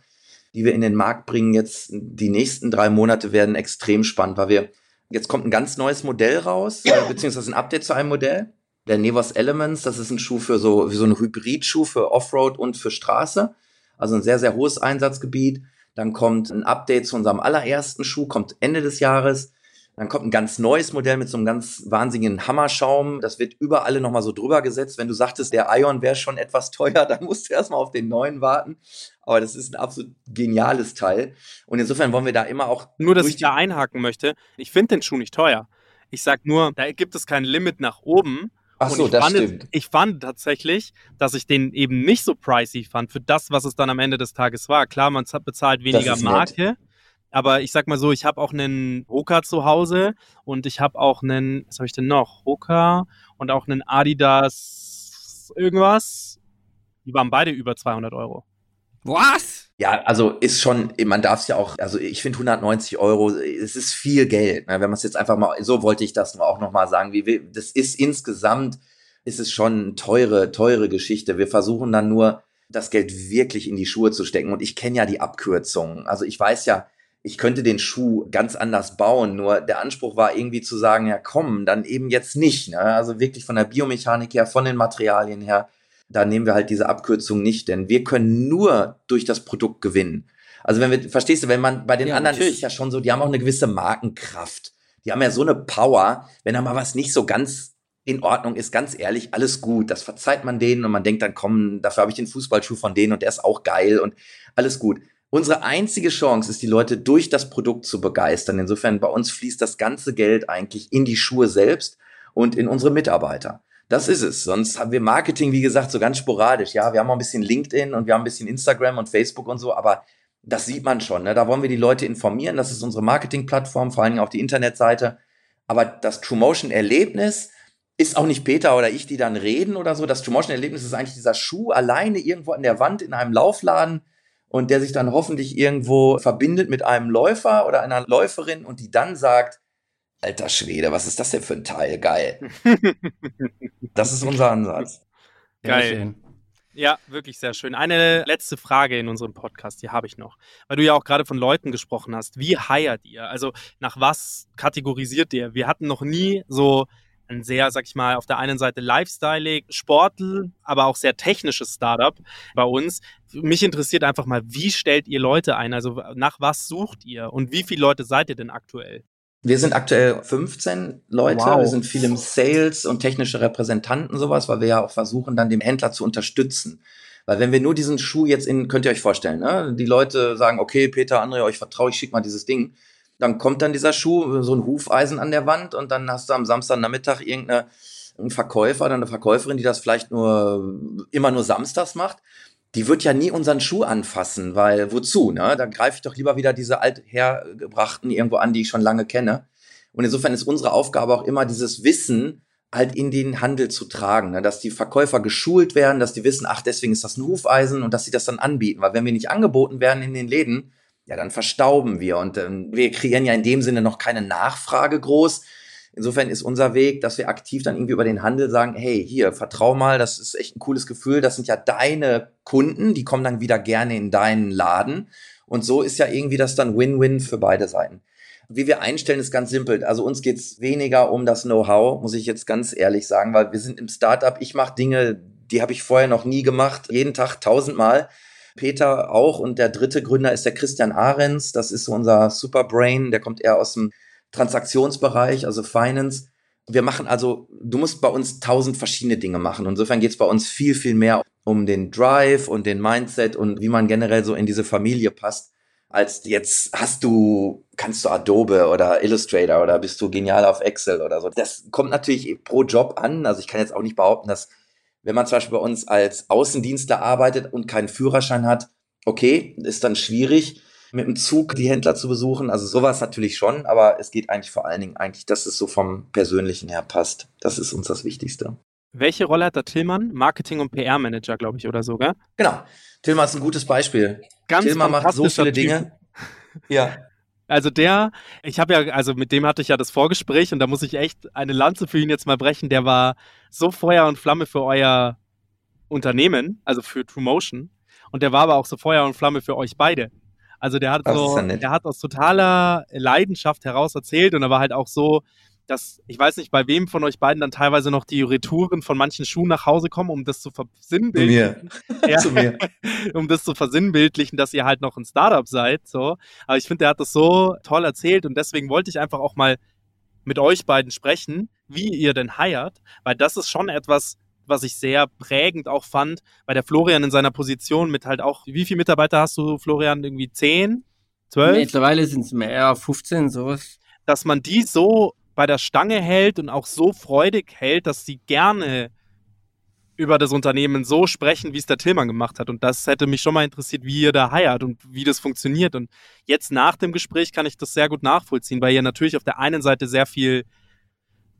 die wir in den Markt bringen. Jetzt die nächsten drei Monate werden extrem spannend, weil wir Jetzt kommt ein ganz neues Modell raus, äh, beziehungsweise ein Update zu einem Modell. Der Nevos Elements, das ist ein Schuh für so, für so ein Hybridschuh für Offroad und für Straße. Also ein sehr, sehr hohes Einsatzgebiet. Dann kommt ein Update zu unserem allerersten Schuh, kommt Ende des Jahres. Dann kommt ein ganz neues Modell mit so einem ganz wahnsinnigen Hammerschaum. Das wird überall nochmal so drüber gesetzt. Wenn du sagtest, der Ion wäre schon etwas teuer, dann musst du erstmal auf den neuen warten. Aber das ist ein absolut geniales Teil. Und insofern wollen wir da immer auch. Nur, dass ich da einhaken möchte. Ich finde den Schuh nicht teuer. Ich sag nur, da gibt es kein Limit nach oben. Ach so, ich das fand, stimmt. Ich fand tatsächlich, dass ich den eben nicht so pricey fand für das, was es dann am Ende des Tages war. Klar, man bezahlt weniger ist nett. Marke, aber ich sag mal so, ich habe auch einen Hoka zu Hause und ich habe auch einen, was habe ich denn noch? Hoka und auch einen Adidas irgendwas. Die waren beide über 200 Euro. Was? Ja, also ist schon, man darf es ja auch, also ich finde 190 Euro, es ist viel Geld. Ne? Wenn man es jetzt einfach mal, so wollte ich das auch nochmal sagen, wie das ist insgesamt, ist es schon eine teure, teure Geschichte. Wir versuchen dann nur, das Geld wirklich in die Schuhe zu stecken. Und ich kenne ja die Abkürzungen. Also ich weiß ja, ich könnte den Schuh ganz anders bauen, nur der Anspruch war irgendwie zu sagen, ja komm, dann eben jetzt nicht. Ne? Also wirklich von der Biomechanik her, von den Materialien her, da nehmen wir halt diese Abkürzung nicht, denn wir können nur durch das Produkt gewinnen. Also wenn wir, verstehst du, wenn man bei den Ja, anderen natürlich. ist es ja schon so, die haben auch eine gewisse Markenkraft. Die haben ja so eine Power, wenn da mal was nicht so ganz in Ordnung ist, ganz ehrlich, alles gut. Das verzeiht man denen und man denkt dann, komm, dafür habe ich den Fußballschuh von denen und der ist auch geil und alles gut. Unsere einzige Chance ist, die Leute durch das Produkt zu begeistern. Insofern bei uns fließt das ganze Geld eigentlich in die Schuhe selbst und in unsere Mitarbeiter. Das ist es. Sonst haben wir Marketing, wie gesagt, so ganz sporadisch. Ja, wir haben auch ein bisschen LinkedIn und wir haben ein bisschen Instagram und Facebook und so, aber das sieht man schon. Ne? Da wollen wir die Leute informieren. Das ist unsere Marketingplattform, vor allen Dingen auch die Internetseite. Aber das True Motion Erlebnis ist auch nicht Peter oder ich, die dann reden oder so. Das True Motion Erlebnis ist eigentlich dieser Schuh alleine irgendwo an der Wand in einem Laufladen und der sich dann hoffentlich irgendwo verbindet mit einem Läufer oder einer Läuferin und die dann sagt, alter Schwede, was ist das denn für ein Teil? Geil. Das ist unser Ansatz. Geil. Ja, wirklich sehr schön. Eine letzte Frage in unserem Podcast, die habe ich noch. Weil du ja auch gerade von Leuten gesprochen hast. Wie hired ihr? Also nach was kategorisiert ihr? Wir hatten noch nie so ein sehr, sag ich mal, auf der einen Seite Lifestyling, Sportel, aber auch sehr technisches Startup bei uns. Mich interessiert einfach mal, wie stellt ihr Leute ein? Also nach was sucht ihr? Und wie viele Leute seid ihr denn aktuell? Wir sind aktuell 15 Leute. Wow. Wir sind viel im Sales und technische Repräsentanten sowas, weil wir ja auch versuchen, dann dem Händler zu unterstützen. Weil wenn wir nur diesen Schuh jetzt in, könnt ihr euch vorstellen, ne? die Leute sagen, okay, Peter, André, euch vertraue ich, schick mal dieses Ding. Dann kommt dann dieser Schuh, so ein Hufeisen an der Wand und dann hast du am Samstagnachmittag irgendeine ein Verkäufer oder eine Verkäuferin, die das vielleicht nur immer nur samstags macht, die wird ja nie unseren Schuh anfassen, weil wozu, ne? Da greife ich doch lieber wieder diese althergebrachten irgendwo an, die ich schon lange kenne. Und insofern ist unsere Aufgabe auch immer, dieses Wissen halt in den Handel zu tragen, ne? dass die Verkäufer geschult werden, dass die wissen, ach, deswegen ist das ein Hufeisen und dass sie das dann anbieten. Weil wenn wir nicht angeboten werden in den Läden, ja, dann verstauben wir. Und ähm, wir kreieren ja in dem Sinne noch keine Nachfrage groß, Insofern ist unser Weg, dass wir aktiv dann irgendwie über den Handel sagen, hey, hier, vertrau mal, das ist echt ein cooles Gefühl, das sind ja deine Kunden, die kommen dann wieder gerne in deinen Laden. Und so ist ja irgendwie das dann Win-Win für beide Seiten. Wie wir einstellen, ist ganz simpel. Also uns geht's weniger um das Know-how, muss ich jetzt ganz ehrlich sagen, weil wir sind im Startup, ich mache Dinge, die habe ich vorher noch nie gemacht, jeden Tag tausendmal. Peter auch und der dritte Gründer ist der Christian Ahrens, das ist unser Superbrain, der kommt eher aus dem Transaktionsbereich, also Finance. Wir machen also, du musst bei uns tausend verschiedene Dinge machen. Insofern geht es bei uns viel, viel mehr um den Drive und den Mindset und wie man generell so in diese Familie passt, als jetzt hast du, kannst du Adobe oder Illustrator oder bist du genial auf Excel oder so. Das kommt natürlich pro Job an. Also ich kann jetzt auch nicht behaupten, dass wenn man zum Beispiel bei uns als Außendienstler arbeitet und keinen Führerschein hat, okay, ist dann schwierig, mit dem Zug die Händler zu besuchen. Also sowas natürlich schon, aber es geht eigentlich vor allen Dingen eigentlich, dass es so vom Persönlichen her passt. Das ist uns das Wichtigste. Welche Rolle hat da Tillmann? Marketing- und PR-Manager, glaube ich, oder so, gell? Genau. Tillmann ist ein gutes Beispiel. Ganz Tillmann macht so viele. Dinge. Ja. Also der, ich habe ja, also mit dem hatte ich ja das Vorgespräch und da muss ich echt eine Lanze für ihn jetzt mal brechen. Der war so Feuer und Flamme für euer Unternehmen, also für True Motion. Und der war aber auch so Feuer und Flamme für euch beide. Also der hat Das so, ja der hat aus totaler Leidenschaft heraus erzählt und er war halt auch so, dass, ich weiß nicht, bei wem von euch beiden dann teilweise noch die Retouren von manchen Schuhen nach Hause kommen, um das zu versinnbildlichen. Ja, Zu mir. um das zu versinnbildlichen, dass ihr halt noch ein Startup seid. So. Aber ich finde, der hat das so toll erzählt und deswegen wollte ich einfach auch mal mit euch beiden sprechen, wie ihr denn heiert, weil das ist schon etwas, was ich sehr prägend auch fand, weil der Florian in seiner Position mit halt auch, wie viele Mitarbeiter hast du, Florian? Irgendwie 10, 12? Mittlerweile sind es mehr, 15, sowas. dass man die so bei der Stange hält und auch so freudig hält, dass sie gerne über das Unternehmen so sprechen, wie es der Tillmann gemacht hat. Und das hätte mich schon mal interessiert, wie ihr da heiert und wie das funktioniert. Und jetzt nach dem Gespräch kann ich das sehr gut nachvollziehen, weil ihr natürlich auf der einen Seite sehr viel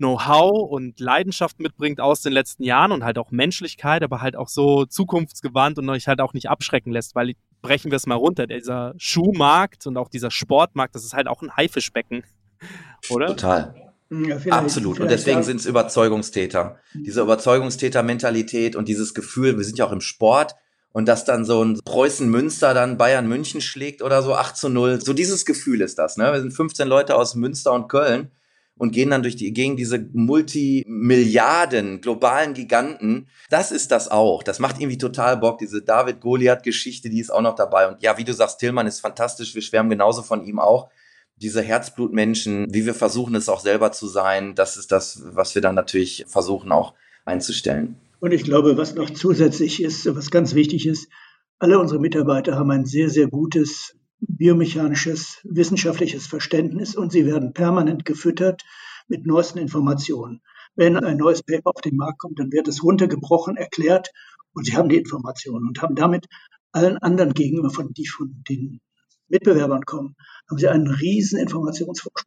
Know-how und Leidenschaft mitbringt aus den letzten Jahren und halt auch Menschlichkeit, aber halt auch so zukunftsgewandt und euch halt auch nicht abschrecken lässt, weil brechen wir es mal runter, dieser Schuhmarkt und auch dieser Sportmarkt, das ist halt auch ein Haifischbecken, oder? Total. Ja, vielleicht- Absolut. Und deswegen sagen- sind es Überzeugungstäter. Diese Überzeugungstäter-Mentalität und dieses Gefühl, wir sind ja auch im Sport und dass dann so ein Preußen-Münster dann Bayern München schlägt oder so 8 zu 0. So dieses Gefühl ist das. Ne? Wir sind 15 Leute aus Münster und Köln und gehen dann durch die, gegen diese Multimilliarden globalen Giganten. Das ist das auch. Das macht irgendwie total Bock. Diese David-Goliath-Geschichte, die ist auch noch dabei. Und ja, wie du sagst, Tillmann ist fantastisch. Wir schwärmen genauso von ihm auch diese Herzblutmenschen, wie wir versuchen es auch selber zu sein, das ist das, was wir dann natürlich versuchen auch einzustellen. Und ich glaube, was noch zusätzlich ist, was ganz wichtig ist, alle unsere Mitarbeiter haben ein sehr, sehr gutes biomechanisches, wissenschaftliches Verständnis und sie werden permanent gefüttert mit neuesten Informationen. Wenn ein neues Paper auf den Markt kommt, dann wird es runtergebrochen, erklärt und sie haben die Informationen und haben damit allen anderen gegenüber, von, die von den Mitbewerbern kommen, haben sie einen riesen Informationsvorsprung.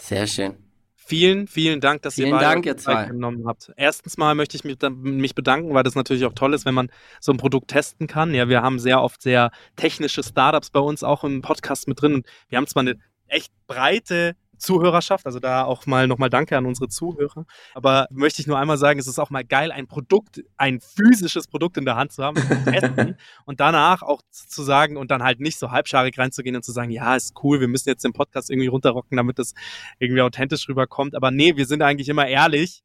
Sehr schön. Vielen, vielen Dank, dass Vielen ihr beide Dank, ihr zwei. genommen habt. Erstens mal möchte ich mich, mich bedanken, weil das natürlich auch toll ist, wenn man so ein Produkt testen kann. Ja, wir haben sehr oft sehr technische Startups bei uns auch im Podcast mit drin. Und wir haben zwar eine echt breite Zuhörerschaft, also da auch mal nochmal Danke an unsere Zuhörer. Aber möchte ich nur einmal sagen, es ist auch mal geil, ein Produkt, ein physisches Produkt in der Hand zu haben, zu testen und danach auch zu sagen und dann halt nicht so halbscharig reinzugehen und zu sagen, ja, ist cool, wir müssen jetzt den Podcast irgendwie runterrocken, damit das irgendwie authentisch rüberkommt. Aber nee, wir sind eigentlich immer ehrlich.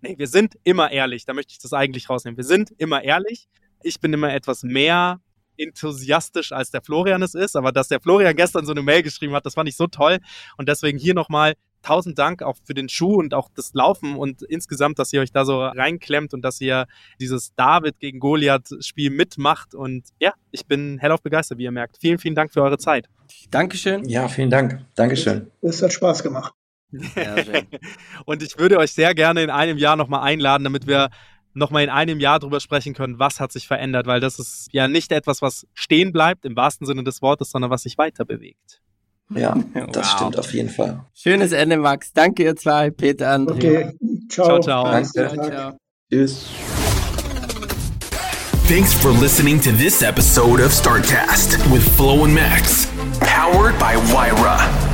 Nee, wir sind immer ehrlich. Da möchte ich das eigentlich rausnehmen. Wir sind immer ehrlich. Ich bin immer etwas mehr enthusiastisch, als der Florian es ist. Aber dass der Florian gestern so eine Mail geschrieben hat, das fand ich so toll. Und deswegen hier nochmal tausend Dank auch für den Schuh und auch das Laufen und insgesamt, dass ihr euch da so reinklemmt und dass ihr dieses David gegen Goliath-Spiel mitmacht. Und ja, ich bin hellauf begeistert, wie ihr merkt. Vielen, vielen Dank für eure Zeit. Dankeschön. Ja, vielen Dank. Dankeschön. Das hat Spaß gemacht. Und ich würde euch sehr gerne in einem Jahr nochmal einladen, damit wir nochmal in einem Jahr drüber sprechen können, was hat sich verändert, weil das ist ja nicht etwas, was stehen bleibt im wahrsten Sinne des Wortes, sondern was sich weiter bewegt. Ja, das Wow. stimmt auf jeden Fall. Schönes Ende, Max. Danke, ihr zwei. Peter, André. Okay, ciao. Ciao, ciao. Danke. Ciao, ciao. Tschüss. Thanks for listening to this episode of StartCast with Flo and Max, powered by Wyra.